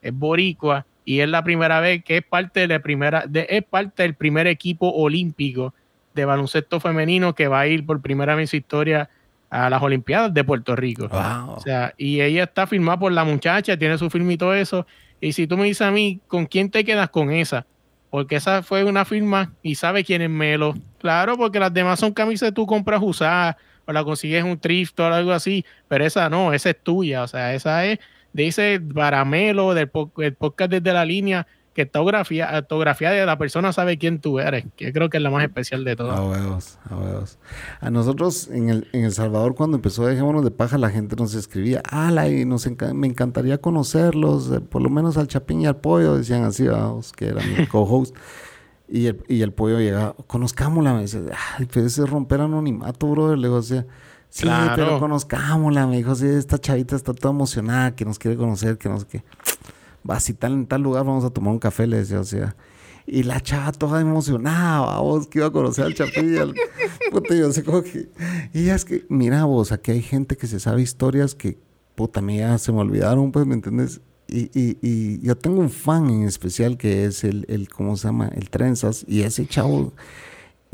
es boricua y es la primera vez que es parte de la primera, de- es parte del primer equipo olímpico de baloncesto femenino que va a ir por primera vez en su historia a las Olimpiadas de Puerto Rico. Wow. O sea, y ella está firmada por la muchacha, tiene su firma y todo eso. Y si tú me dices a mí, ¿con quién te quedas con esa? Porque esa fue una firma y sabe quién es Melo. Claro, porque las demás son camisas que tú compras usadas o la consigues en un thrift o algo así, pero esa no, esa es tuya. O sea, esa es, dice para Melo, del el podcast desde la línea, que está autografía de la persona sabe quién tú eres, que creo que es la más especial de todas. A huevos, a huevos. A nosotros en el, en El Salvador, cuando empezó Dejémonos de Paja, la gente nos escribía, ala, y nos enca- me encantaría conocerlos, eh, por lo menos al Chapín y al Pollo, decían así, vamos, que era mi co-host. Y el, y el pollo llegaba, conozcámosla, me dice, ay, pues es romper anonimato, brother. Le digo, o sea, sí, Claro. pero conozcámosla, me dijo, sí, esta chavita está toda emocionada, que nos quiere conocer, que no sé qué. Va, si tal en tal lugar vamos a tomar un café, le decía, o sea. Y la chava toda emocionada, vos que iba a conocer al Chapilla. <laughs> Puta, yo sé como que. Y es que, mira vos, aquí hay gente que se sabe historias que, puta, a mí ya se me olvidaron, pues, ¿me entiendes? Y, y, y yo tengo un fan en especial que es el, el, ¿cómo se llama? El Trenzas. Y ese chavo.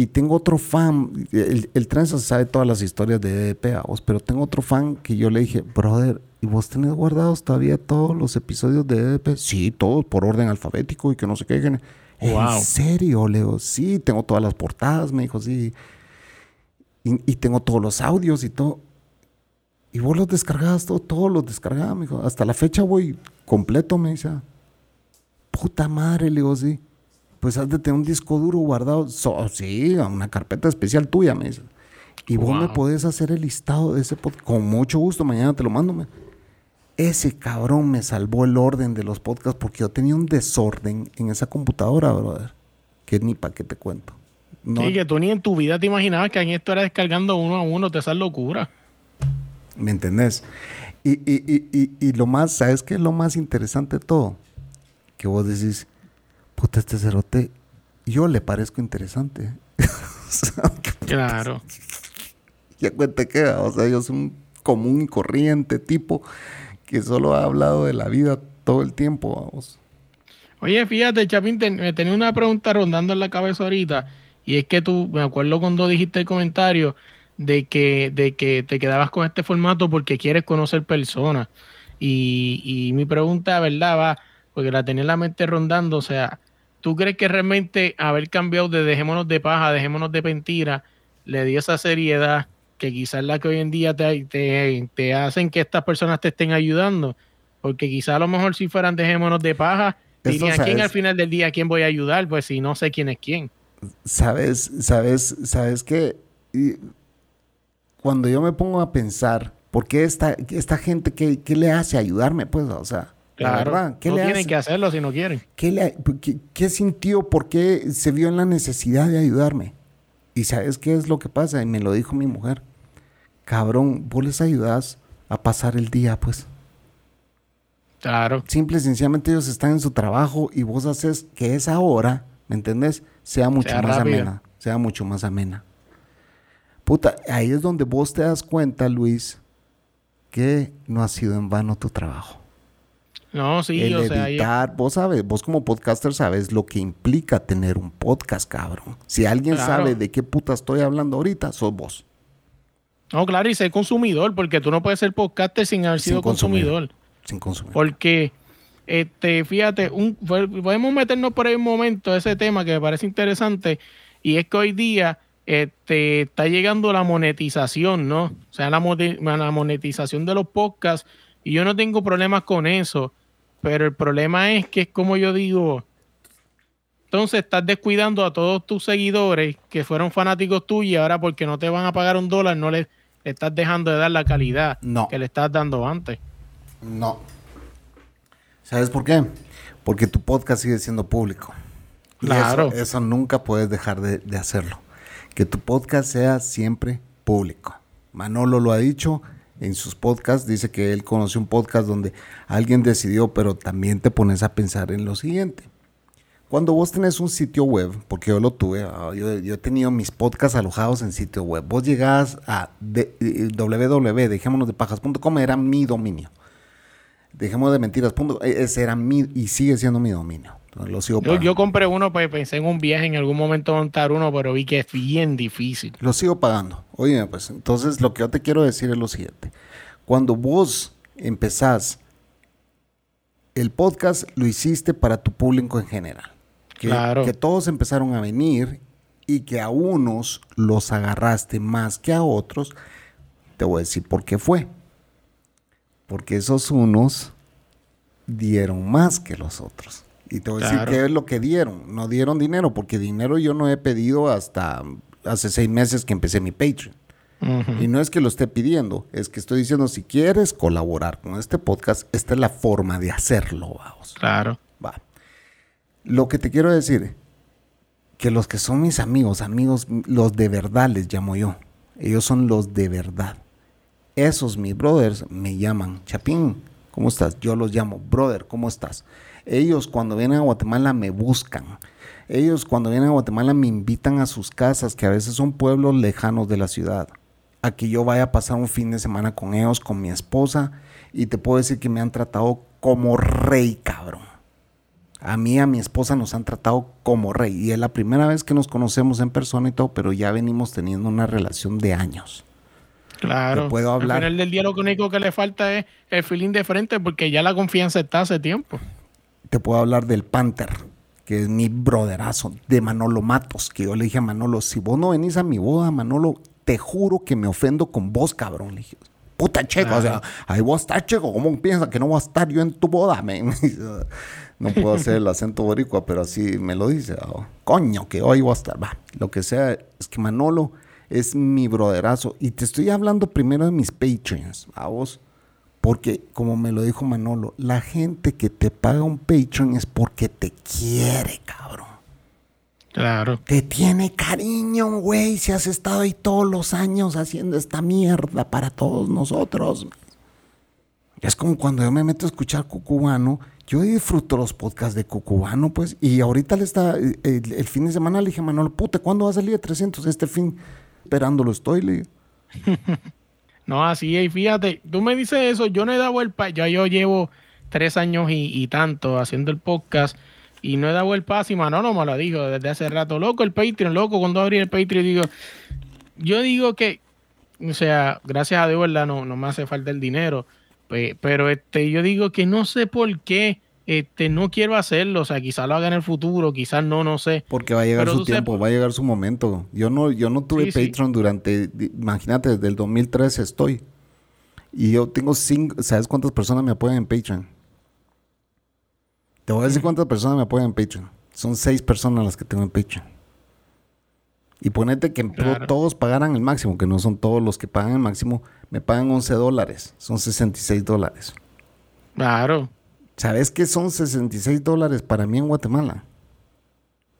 Y tengo otro fan, el, el sabe todas las historias de EDP, a vos, pero tengo otro fan que yo le dije, brother, ¿y vos tenés guardados todavía todos los episodios de EDP? Sí, todos por orden alfabético y que no sé qué. que no- Wow. ¿En serio? Le digo, sí, tengo todas las portadas, me dijo, sí. Y, y tengo todos los audios y todo. Y vos los descargabas, todo, todos los descargaba, me dijo. Hasta la fecha voy completo, me dice. Puta madre, le digo, sí. Pues has de tener un disco duro guardado. So- sí, una carpeta especial tuya, me dice. Y vos me podés hacer el listado de ese podcast. Con mucho gusto, mañana te lo mando. me. Ese cabrón me salvó el orden de los podcasts porque yo tenía un desorden en esa computadora, brother. Que ni para qué te cuento. No, Sí, que tú ni en tu vida te imaginabas que en esto era descargando uno a uno de esas locuras. ¿Me entendés? Y, y, y, y, y lo más, ¿sabes qué es lo más interesante de todo? Que vos decís, puta, este cerote, yo le parezco interesante. <laughs> O sea, que- Claro. <laughs> ya cuenta que, o sea, yo soy un común y corriente tipo que solo ha hablado de la vida todo el tiempo, vamos. Oye, fíjate, Chapín, me tenía una pregunta rondando en la cabeza ahorita. Y es que tú, me acuerdo cuando dijiste el comentario de que, de que te quedabas con este formato porque quieres conocer personas. Y, y mi pregunta, ¿verdad? Va, porque la tenía en la mente rondando. O sea, ¿tú crees que realmente haber cambiado de dejémonos de paja, dejémonos de mentira, le dio esa seriedad que quizás la que hoy en día te, te, te hacen que estas personas te estén ayudando? Porque quizás a lo mejor si fueran dejémonos de paja, dirían, ¿a quién al final del día, a quién voy a ayudar? Pues si no sé quién es quién. Sabes, sabes, sabes que y cuando yo me pongo a pensar, ¿por qué esta, esta gente, qué, qué le hace ayudarme? Pues, o sea, la Claro, verdad, ¿qué no le tienen hace? que hacerlo si no quieren. ¿Qué, le- qué- qué sintió? ¿Por qué se vio en la necesidad de ayudarme? Y sabes qué es lo que pasa, y me lo dijo mi mujer. Cabrón, vos les ayudas a pasar el día, pues. Claro. Simple y sencillamente ellos están en su trabajo y vos haces que esa hora, ¿me entendés? Sea mucho Sea más amena. Sea mucho más amena. Puta, ahí es donde vos te das cuenta, Luis, que no ha sido en vano tu trabajo. No, sí, el o sea, ya- editar, vos sabes, vos como podcaster sabes lo que implica tener un podcast, cabrón. Si alguien Claro. sabe de qué puta estoy hablando ahorita, sos vos. no, claro, y ser consumidor, porque tú no puedes ser podcaster sin haber sido consumidor. Sin consumir. Porque, este, fíjate, un, podemos meternos por ahí un momento a ese tema que me parece interesante, y es que hoy día este, está llegando la monetización, ¿no? O sea, la, la monetización de los podcasts, y yo no tengo problemas con eso, pero el problema es que es como yo digo, entonces estás descuidando a todos tus seguidores que fueron fanáticos tuyos y ahora porque no te van a pagar un dólar no le, le estás dejando de dar la calidad No. que le estás dando antes. No. ¿Sabes por qué? Porque tu podcast sigue siendo público. Claro. Eso, eso nunca puedes dejar de, de hacerlo. Que tu podcast sea siempre público. Manolo lo ha dicho en sus podcasts. Dice que él conoció un podcast donde alguien decidió, pero también te pones a pensar en lo siguiente. Cuando vos tenés un sitio web, porque yo lo tuve, ah, yo, he tenido mis podcasts alojados en sitio web. Vos llegás a de- eh, www.dejémonosdepajas.com, era mi dominio. Dejemos de mentiras. punto- e- ese era mi y sigue siendo mi dominio. Entonces, lo sigo Yo, yo compré uno, pues pensé en un viaje en algún momento montar uno, pero vi que es bien difícil. Lo sigo pagando. Oye, pues entonces lo que yo te quiero decir es lo siguiente. Cuando vos empezás el podcast, lo hiciste para tu público en general. Que, Claro. que todos empezaron a venir y que a unos los agarraste más que a otros. Te voy a decir por qué fue. Porque esos unos dieron más que los otros. Y te voy a decir qué es lo que dieron. No dieron dinero, porque dinero yo no he pedido hasta hace seis meses que empecé mi Patreon. Y no es que lo esté pidiendo, es que estoy diciendo, si quieres colaborar con este podcast, esta es la forma de hacerlo, vamos. Claro. Va. Lo que te quiero decir, que los que son mis amigos, amigos, los de verdad les llamo yo. Ellos son los de verdad. Esos mis brothers me llaman, Chapín, ¿cómo estás? Yo los llamo, brother, ¿cómo estás? Ellos cuando vienen a Guatemala me buscan. Ellos cuando vienen a Guatemala me invitan a sus casas, que a veces son pueblos lejanos de la ciudad, a que yo vaya a pasar un fin de semana con ellos, con mi esposa, y te puedo decir que me han tratado como rey, cabrón. A mí y a mi esposa nos han tratado como rey. Y es la primera vez que nos conocemos en persona y todo, pero ya venimos teniendo una relación de años. Claro. Te puedo hablar. Al final del día lo único que le falta es el feeling de frente porque ya la confianza está hace tiempo. Te puedo hablar del Panther, que es mi broderazo, de Manolo Matos, que yo le dije a Manolo, si vos no venís a mi boda, Manolo, te juro que me ofendo con vos, cabrón. Le dije, puta checo, o sea, ahí vos estás checo, ¿cómo piensas que no voy a estar yo en tu boda, men? <laughs> No puedo hacer el acento boricua, pero así me lo dice. ah, Coño, que hoy voy a estar. Va, lo que sea, es que Manolo es mi broderazo. Y te estoy hablando primero de mis Patreons, a vos. Porque, como me lo dijo Manolo, la gente que te paga un Patreon es porque te quiere, cabrón. Claro. Te tiene cariño, güey, si has estado ahí todos los años haciendo esta mierda para todos nosotros. Es como cuando yo me meto a escuchar Cucubano, yo disfruto los podcasts de Cucubano, pues, y ahorita le está, el, el fin de semana le dije a Manolo, puta, ¿cuándo va a salir de 300? Este fin, esperándolo estoy, le digo. <laughs> No, así es. Fíjate, tú me dices eso, yo no he dado el paso. Ya yo llevo tres años y, y tanto haciendo el podcast y no he dado el paso. Y Manolo me lo dijo desde hace rato. Loco, el Patreon, loco, cuando abrí el Patreon, digo, yo digo que, o sea, gracias a Dios, ¿verdad? No, no me hace falta el dinero. Pe- Pero este, yo digo que no sé por qué este, no quiero hacerlo. O sea, quizás lo haga en el futuro, quizás no, no sé. Porque va a llegar Pero su sepas- tiempo, va a llegar su momento. Yo no, yo no tuve Sí, sí. Patreon durante, imagínate, desde el 2013 estoy. Y yo tengo cinco, ¿sabes cuántas personas me apoyan en Patreon? Te voy a decir cuántas personas me apoyan en Patreon. Son seis personas las que tengo en Patreon. Y ponete que Claro. todos pagaran el máximo, que no son todos los que pagan el máximo, me pagan 11 dólares, son 66 dólares. Claro. ¿Sabes qué son 66 dólares para mí en Guatemala?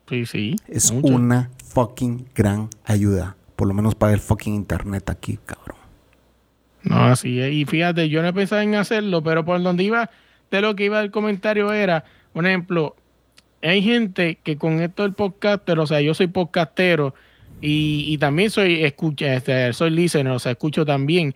Sí, sí. Es mucho. una fucking gran ayuda. Por lo menos para el fucking internet aquí, cabrón. No, así es. Y fíjate, yo no he pensado en hacerlo, pero por donde iba, de lo que iba el comentario era, por ejemplo, hay gente que con esto del podcaster, o sea, yo soy podcastero y, y también soy escucha, este, soy listener, o sea, escucho también.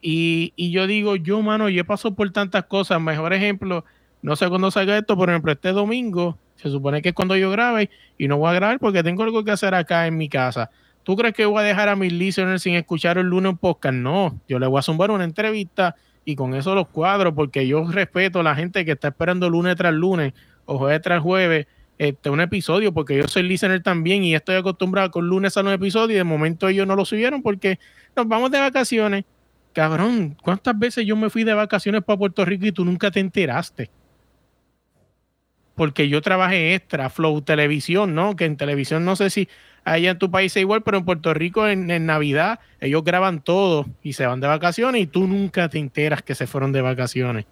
Y, y yo digo, yo, mano, yo paso por tantas cosas. Mejor ejemplo, no sé cuándo salga esto, por ejemplo, este domingo, se supone que es cuando yo grabe y no voy a grabar porque tengo algo que hacer acá en mi casa. ¿Tú crees que voy a dejar a mis listeners sin escuchar el lunes un podcast? No, yo le voy a zumbar una entrevista y con eso los cuadros, porque yo respeto a la gente que está esperando lunes tras lunes o jueves tras jueves este, un episodio, porque yo soy listener también y estoy acostumbrado con lunes a un episodio y de momento ellos no lo subieron porque nos vamos de vacaciones. Cabrón, ¿cuántas veces yo me fui de vacaciones para Puerto Rico y tú nunca te enteraste? Porque yo trabajé extra, Flow Televisión, ¿no? Que en televisión no sé si allá en tu país es igual, pero en Puerto Rico en, en Navidad ellos graban todo y se van de vacaciones y tú nunca te enteras que se fueron de vacaciones.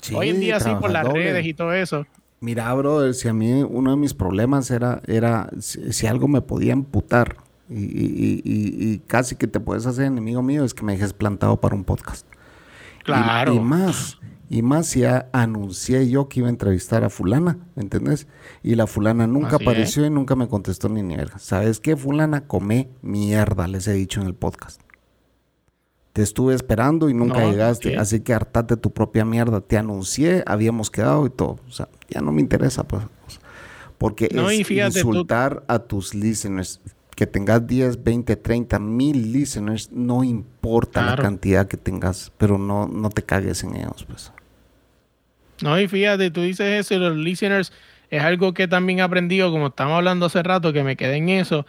Sí, Hoy en día sí, por las doble. redes y todo eso. Mira, brother, si a mí uno de mis problemas era, era si, si algo me podía amputar y, y- y- y casi que te puedes hacer enemigo mío, es que me dejes plantado para un podcast. Claro. Y, más, y más si ya anuncié yo que iba a entrevistar a fulana, ¿me entendés? Y la fulana nunca Así apareció y nunca me contestó ni verga. ¿Sabes qué, fulana? Come mierda, les he dicho en el podcast. Te estuve esperando y nunca No, llegaste, sí. así que hartate tu propia mierda. Te anuncié, habíamos quedado y todo. O sea, ya no me interesa, pues. Porque No, es tú- insultar a tus listeners. Que tengas 10, 20, 30 mil listeners, no importa Claro. la cantidad que tengas, pero no, no te cagues en ellos, pues. No, y fíjate, tú dices eso y los listeners es algo que también he aprendido, como estamos hablando hace rato, que me quedé en eso,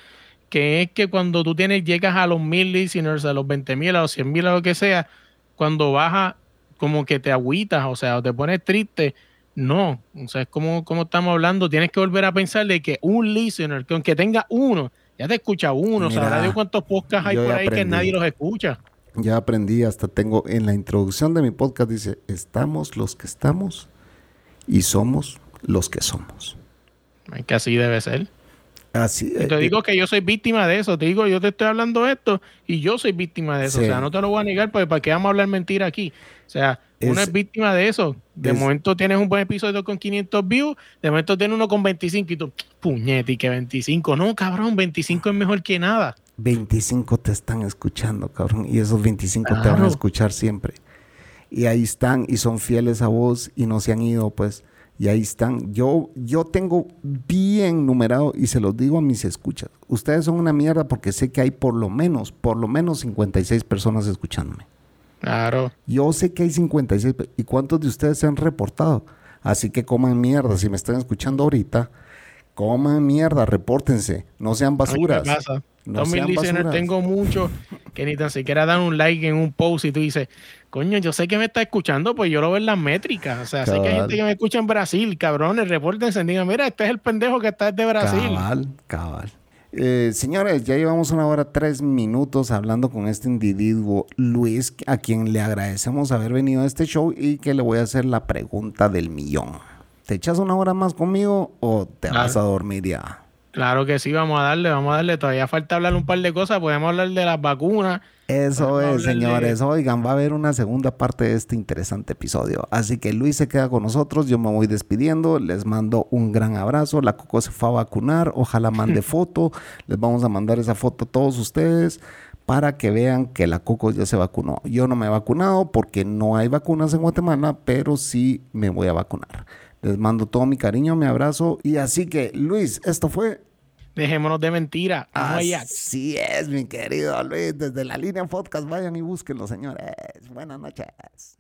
que es que cuando tú tienes, llegas a los mil listeners, a los 20 mil, a los 100 mil, a lo que sea, cuando baja, como que te agüitas, o sea, o te pones triste. No, o sea, es como, como estamos hablando, tienes que volver a pensar de que un listener, que aunque tenga uno, ya te escucha uno, o sea, Mira, sabrá Dios cuántos podcasts hay por ahí que nadie los escucha. Ya aprendí, hasta tengo en la introducción de mi podcast dice, estamos los que estamos y somos los que somos. Es que así debe ser. Así Y te digo que yo soy víctima de eso. Te digo, yo te estoy hablando esto y yo soy víctima de eso. Sí. O sea, no te lo voy a negar porque para qué vamos a hablar mentira aquí. O sea, uno Es- es víctima de eso. De es- momento tienes un buen episodio con 500 views, de momento tienes uno con 25 y tú, puñete, y que 25. No, cabrón, 25 es mejor que nada. 25 te están escuchando, cabrón, y esos 25 te van a escuchar siempre. Y ahí están y son fieles a vos y no se han ido, pues. Y ahí están. Yo, yo tengo bien numerado y se los digo a mis escuchas. Ustedes son una mierda porque sé que hay por lo menos, por lo menos 56 personas escuchándome. Claro. Yo sé que hay 56. pe- ¿Y cuántos de ustedes se han reportado? Así que coman mierda. Si me están escuchando ahorita, coman mierda, repórtense. No sean basuras. pasa. No Todos mis sean listeners basuras. tengo muchos que ni tan siquiera dan un like en un post y tú dices, coño, yo sé que me está escuchando, pues yo lo veo en las métricas. O sea, sé que hay gente que me escucha en Brasil, cabrones, repórtense, digan, mira, este es el pendejo que está desde Brasil. Cabal, cabal. Eh, señores, ya llevamos una hora tres minutos hablando con este individuo, Luis, a quien le agradecemos haber venido a este show y que le voy a hacer la pregunta del millón. ¿Te echas una hora más conmigo o te vas a dormir ya? Claro que sí, vamos a darle, vamos a darle. Todavía falta hablar un par de cosas. Podemos hablar de las vacunas. Eso es, señores. Oigan, va a haber una segunda parte de este interesante episodio. Así que Luis se queda con nosotros. Yo me voy despidiendo. Les mando un gran abrazo. La Coco se fue a vacunar. Ojalá mande <laughs> foto. Les vamos a mandar esa foto a todos ustedes para que vean que la Coco ya se vacunó. Yo no me he vacunado porque no hay vacunas en Guatemala, pero sí me voy a vacunar. Les mando todo mi cariño, mi abrazo. Y así que, Luis, esto fue Dejémonos de mentira. Así es, mi querido Luis. Desde la línea podcast, vayan y búsquenlo, señores. Buenas noches.